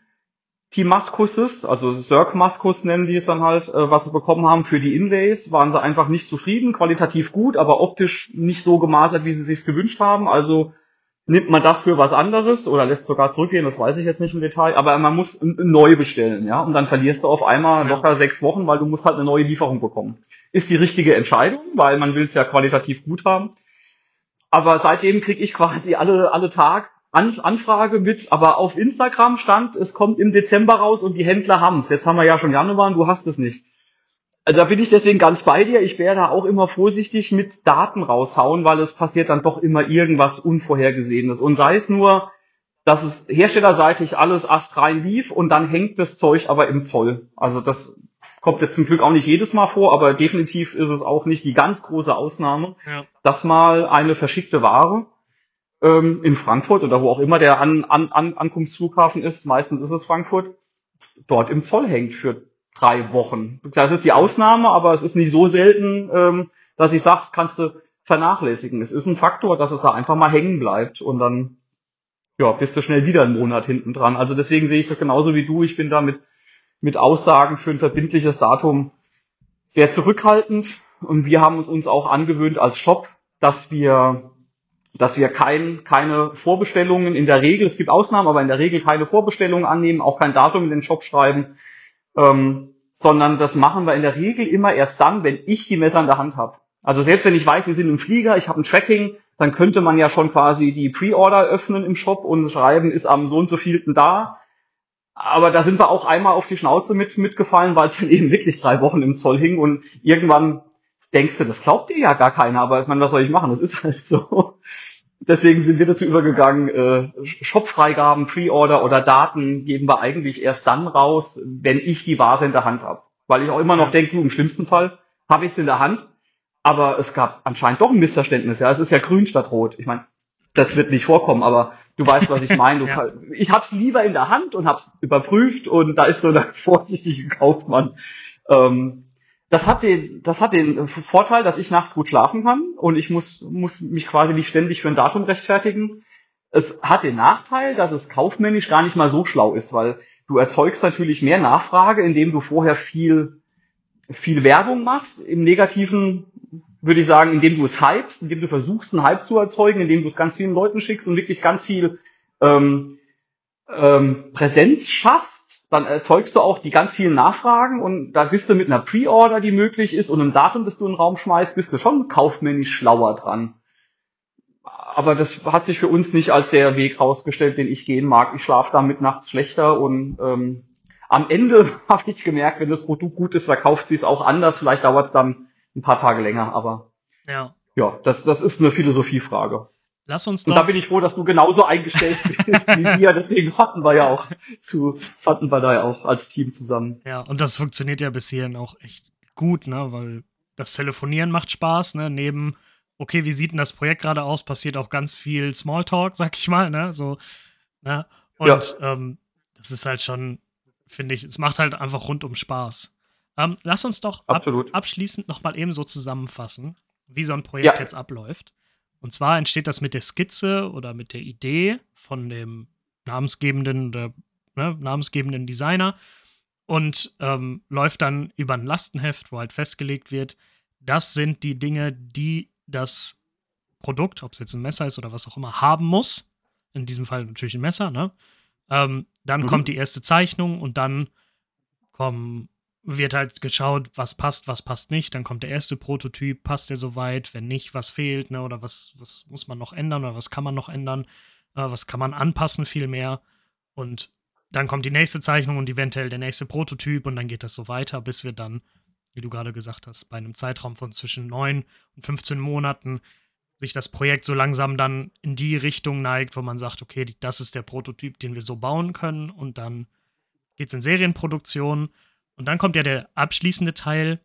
Timascuses, also Cirque Mascus nennen die es dann halt, äh, was sie bekommen haben für die Inlays, waren sie einfach nicht zufrieden, qualitativ gut, aber optisch nicht so gemasert, wie sie sich gewünscht haben. Also nimmt man das für was anderes oder lässt sogar zurückgehen, das weiß ich jetzt nicht im Detail, aber man muss neu bestellen, ja, und dann verlierst du auf einmal locker sechs Wochen, weil du musst halt eine neue Lieferung bekommen. Ist die richtige Entscheidung, weil man will es ja qualitativ gut haben. Aber seitdem kriege ich quasi alle, alle Tag an Anfrage mit, aber auf Instagram stand, es kommt im Dezember raus und die Händler haben's. Jetzt haben wir ja schon Januar und du hast es nicht. Also da bin ich deswegen ganz bei dir. Ich wäre da auch immer vorsichtig mit Daten raushauen, weil es passiert dann doch immer irgendwas Unvorhergesehenes. Und sei es nur, dass es herstellerseitig alles astrein lief und dann hängt das Zeug aber im Zoll. Also das kommt jetzt zum Glück auch nicht jedes Mal vor, aber definitiv ist es auch nicht die ganz große Ausnahme, ja. dass mal eine verschickte Ware ähm, in Frankfurt oder wo auch immer der An An An Ankunftsflughafen ist, meistens ist es Frankfurt, dort im Zoll hängt für drei Wochen. Das ist die Ausnahme, aber es ist nicht so selten, ähm, dass ich sage, kannst du vernachlässigen. Es ist ein Faktor, dass es da einfach mal hängen bleibt und dann ja, bist du schnell wieder einen Monat hinten dran. Also deswegen sehe ich das genauso wie du. Ich bin da mit, mit Aussagen für ein verbindliches Datum sehr zurückhaltend. Und wir haben es uns auch angewöhnt als Shop, dass wir dass wir kein, keine Vorbestellungen in der Regel, es gibt Ausnahmen, aber in der Regel keine Vorbestellungen annehmen, auch kein Datum in den Shop schreiben, ähm, sondern das machen wir in der Regel immer erst dann, wenn ich die Messer in der Hand habe. Also selbst wenn ich weiß, sie sind im Flieger, ich habe ein Tracking, dann könnte man ja schon quasi die Pre-Order öffnen im Shop und schreiben, ist am so und so vielten da. Aber da sind wir auch einmal auf die Schnauze mit, mitgefallen, weil es dann eben wirklich drei Wochen im Zoll hing und irgendwann denkst du, das glaubt dir ja gar keiner, aber ich meine, was soll ich machen? Das ist halt so. Deswegen sind wir dazu übergegangen, äh, Shopfreigaben, Pre-Order oder Daten geben wir eigentlich erst dann raus, wenn ich die Ware in der Hand habe. Weil ich auch immer noch denke, im schlimmsten Fall habe ich es in der Hand, aber es gab anscheinend doch ein Missverständnis. Ja, es ist ja grün statt rot. Ich meine, das wird nicht vorkommen, aber du weißt, was ich meine. ja. Ich hab's lieber in der Hand und hab's überprüft und da ist so der vorsichtige Kaufmann. Ähm, das hat den, das hat den Vorteil, dass ich nachts gut schlafen kann und ich muss, muss mich quasi nicht ständig für ein Datum rechtfertigen. Es hat den Nachteil, dass es kaufmännisch gar nicht mal so schlau ist, weil du erzeugst natürlich mehr Nachfrage, indem du vorher viel, viel Werbung machst. Im Negativen würde ich sagen, indem du es hypst, indem du versuchst, einen Hype zu erzeugen, indem du es ganz vielen Leuten schickst und wirklich ganz viel ähm, ähm, Präsenz schaffst dann erzeugst du auch die ganz vielen Nachfragen und da bist du mit einer Pre-Order, die möglich ist und einem Datum, das du in den Raum schmeißt, bist du schon kaufmännisch schlauer dran. Aber das hat sich für uns nicht als der Weg rausgestellt, den ich gehen mag. Ich schlafe damit nachts schlechter und ähm, am Ende habe ich gemerkt, wenn das Produkt gut ist, verkauft sie es auch anders. Vielleicht dauert es dann ein paar Tage länger, aber ja, ja das, das ist eine Philosophiefrage. Lass uns doch. Und da bin ich froh, dass du genauso eingestellt bist wie wir. Deswegen fanden wir ja auch zu, fanden wir da ja auch als Team zusammen. Ja, und das funktioniert ja bis hierhin auch echt gut, ne? Weil das Telefonieren macht Spaß, ne? Neben, okay, wie sieht denn das Projekt gerade aus, passiert auch ganz viel Smalltalk, sag ich mal, ne? So, ne? Und ja. ähm, das ist halt schon, finde ich, es macht halt einfach rundum Spaß. Ähm, lass uns doch ab, abschließend nochmal eben so zusammenfassen, wie so ein Projekt ja. jetzt abläuft. Und zwar entsteht das mit der Skizze oder mit der Idee von dem namensgebenden oder ne, namensgebenden Designer und ähm, läuft dann über ein Lastenheft, wo halt festgelegt wird, das sind die Dinge, die das Produkt, ob es jetzt ein Messer ist oder was auch immer, haben muss. In diesem Fall natürlich ein Messer, ne? Ähm, dann mhm. kommt die erste Zeichnung und dann kommen wird halt geschaut, was passt, was passt nicht. Dann kommt der erste Prototyp, passt der soweit? Wenn nicht, was fehlt, ne? Oder was, was muss man noch ändern oder was kann man noch ändern? Äh, was kann man anpassen vielmehr? Und dann kommt die nächste Zeichnung und eventuell der nächste Prototyp und dann geht das so weiter, bis wir dann, wie du gerade gesagt hast, bei einem Zeitraum von zwischen 9 und 15 Monaten sich das Projekt so langsam dann in die Richtung neigt, wo man sagt, okay, das ist der Prototyp, den wir so bauen können und dann geht es in Serienproduktion und dann kommt ja der abschließende Teil,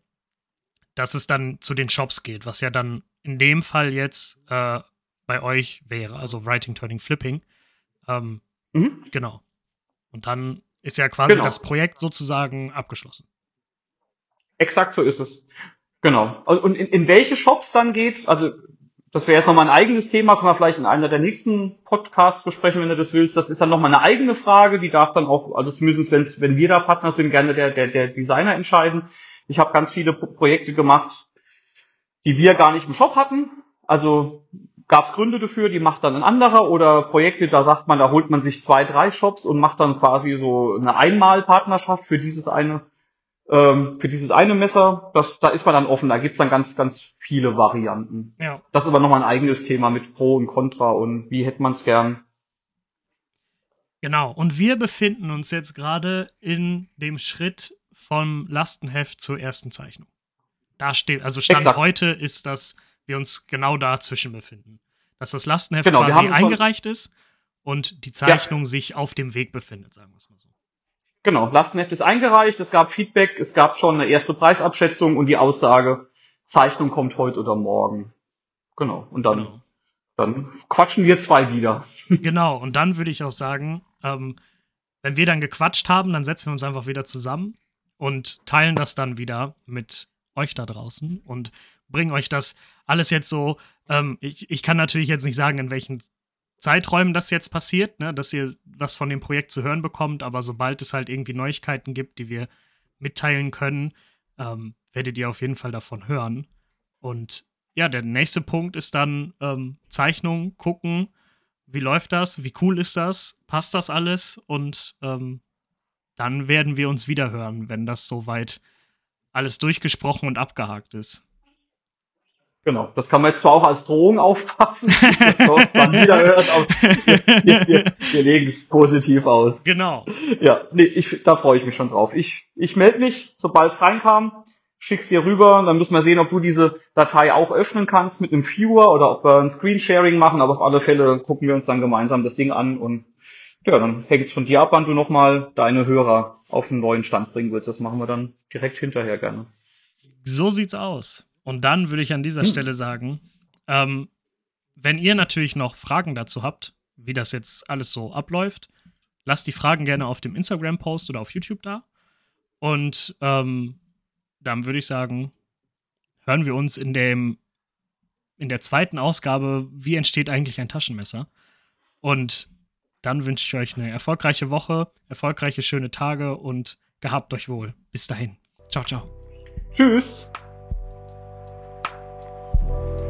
dass es dann zu den Shops geht, was ja dann in dem Fall jetzt äh, bei euch wäre, also Writing, Turning, Flipping. Ähm, mhm. Genau. Und dann ist ja quasi genau. das Projekt sozusagen abgeschlossen. Exakt so ist es. Genau. Also, und in, in welche Shops dann geht, also das wäre jetzt nochmal ein eigenes Thema, können wir vielleicht in einer der nächsten Podcasts besprechen, wenn du das willst. Das ist dann nochmal eine eigene Frage, die darf dann auch, also zumindest wenn's, wenn wir da Partner sind, gerne der, der, der Designer entscheiden. Ich habe ganz viele Projekte gemacht, die wir gar nicht im Shop hatten. Also gab es Gründe dafür, die macht dann ein anderer oder Projekte, da sagt man, da holt man sich zwei, drei Shops und macht dann quasi so eine Einmalpartnerschaft für dieses eine ähm, für dieses eine Messer, das, da ist man dann offen, da gibt's dann ganz, ganz viele Varianten. Ja. Das ist aber nochmal ein eigenes Thema mit Pro und Contra und wie hätte man's gern. Genau, und wir befinden uns jetzt gerade in dem Schritt vom Lastenheft zur ersten Zeichnung. Da steht, also Stand Exakt. heute ist, dass wir uns genau dazwischen befinden. Dass das Lastenheft Genau, quasi eingereicht ist und die Zeichnung sich auf dem Weg befindet, sagen wir es mal so. Genau, Lastenheft ist eingereicht, es gab Feedback, es gab schon eine erste Preisabschätzung und die Aussage, Zeichnung kommt heute oder morgen. Genau, und dann, Genau. dann quatschen wir zwei wieder. genau, und dann würde ich auch sagen, ähm, wenn wir dann gequatscht haben, dann setzen wir uns einfach wieder zusammen und teilen das dann wieder mit euch da draußen und bringen euch das alles jetzt so. Ähm, ich, ich kann natürlich jetzt nicht sagen, in welchen Zeiträumen das jetzt passiert, ne, dass ihr was von dem Projekt zu hören bekommt, aber sobald es halt irgendwie Neuigkeiten gibt, die wir mitteilen können, ähm, werdet ihr auf jeden Fall davon hören. Und ja, der nächste Punkt ist dann ähm, Zeichnung, gucken, wie läuft das, wie cool ist das, passt das alles und ähm, dann werden wir uns wieder hören, wenn das soweit alles durchgesprochen und abgehakt ist. Genau, das kann man jetzt zwar auch als Drohung auffassen, dass man uns dann wieder hört, aber wir, wir, wir legen es positiv aus. Genau. Ja, nee, ich, da freue ich mich schon drauf. Ich, ich melde mich, sobald es reinkam, schick's dir rüber, dann müssen wir sehen, ob du diese Datei auch öffnen kannst mit einem Viewer oder ob wir ein Screensharing machen, aber auf alle Fälle gucken wir uns dann gemeinsam das Ding an und ja, dann hängt es von dir ab, wann du nochmal deine Hörer auf einen neuen Stand bringen willst. Das machen wir dann direkt hinterher gerne. So sieht's aus. Und dann würde ich an dieser Hm. Stelle sagen, ähm, wenn ihr natürlich noch Fragen dazu habt, wie das jetzt alles so abläuft, lasst die Fragen gerne auf dem Instagram-Post oder auf YouTube da. Und ähm, dann würde ich sagen, hören wir uns in dem in der zweiten Ausgabe, wie entsteht eigentlich ein Taschenmesser? Und dann wünsche ich euch eine erfolgreiche Woche, erfolgreiche schöne Tage und gehabt euch wohl. Bis dahin. Ciao, ciao. Tschüss! you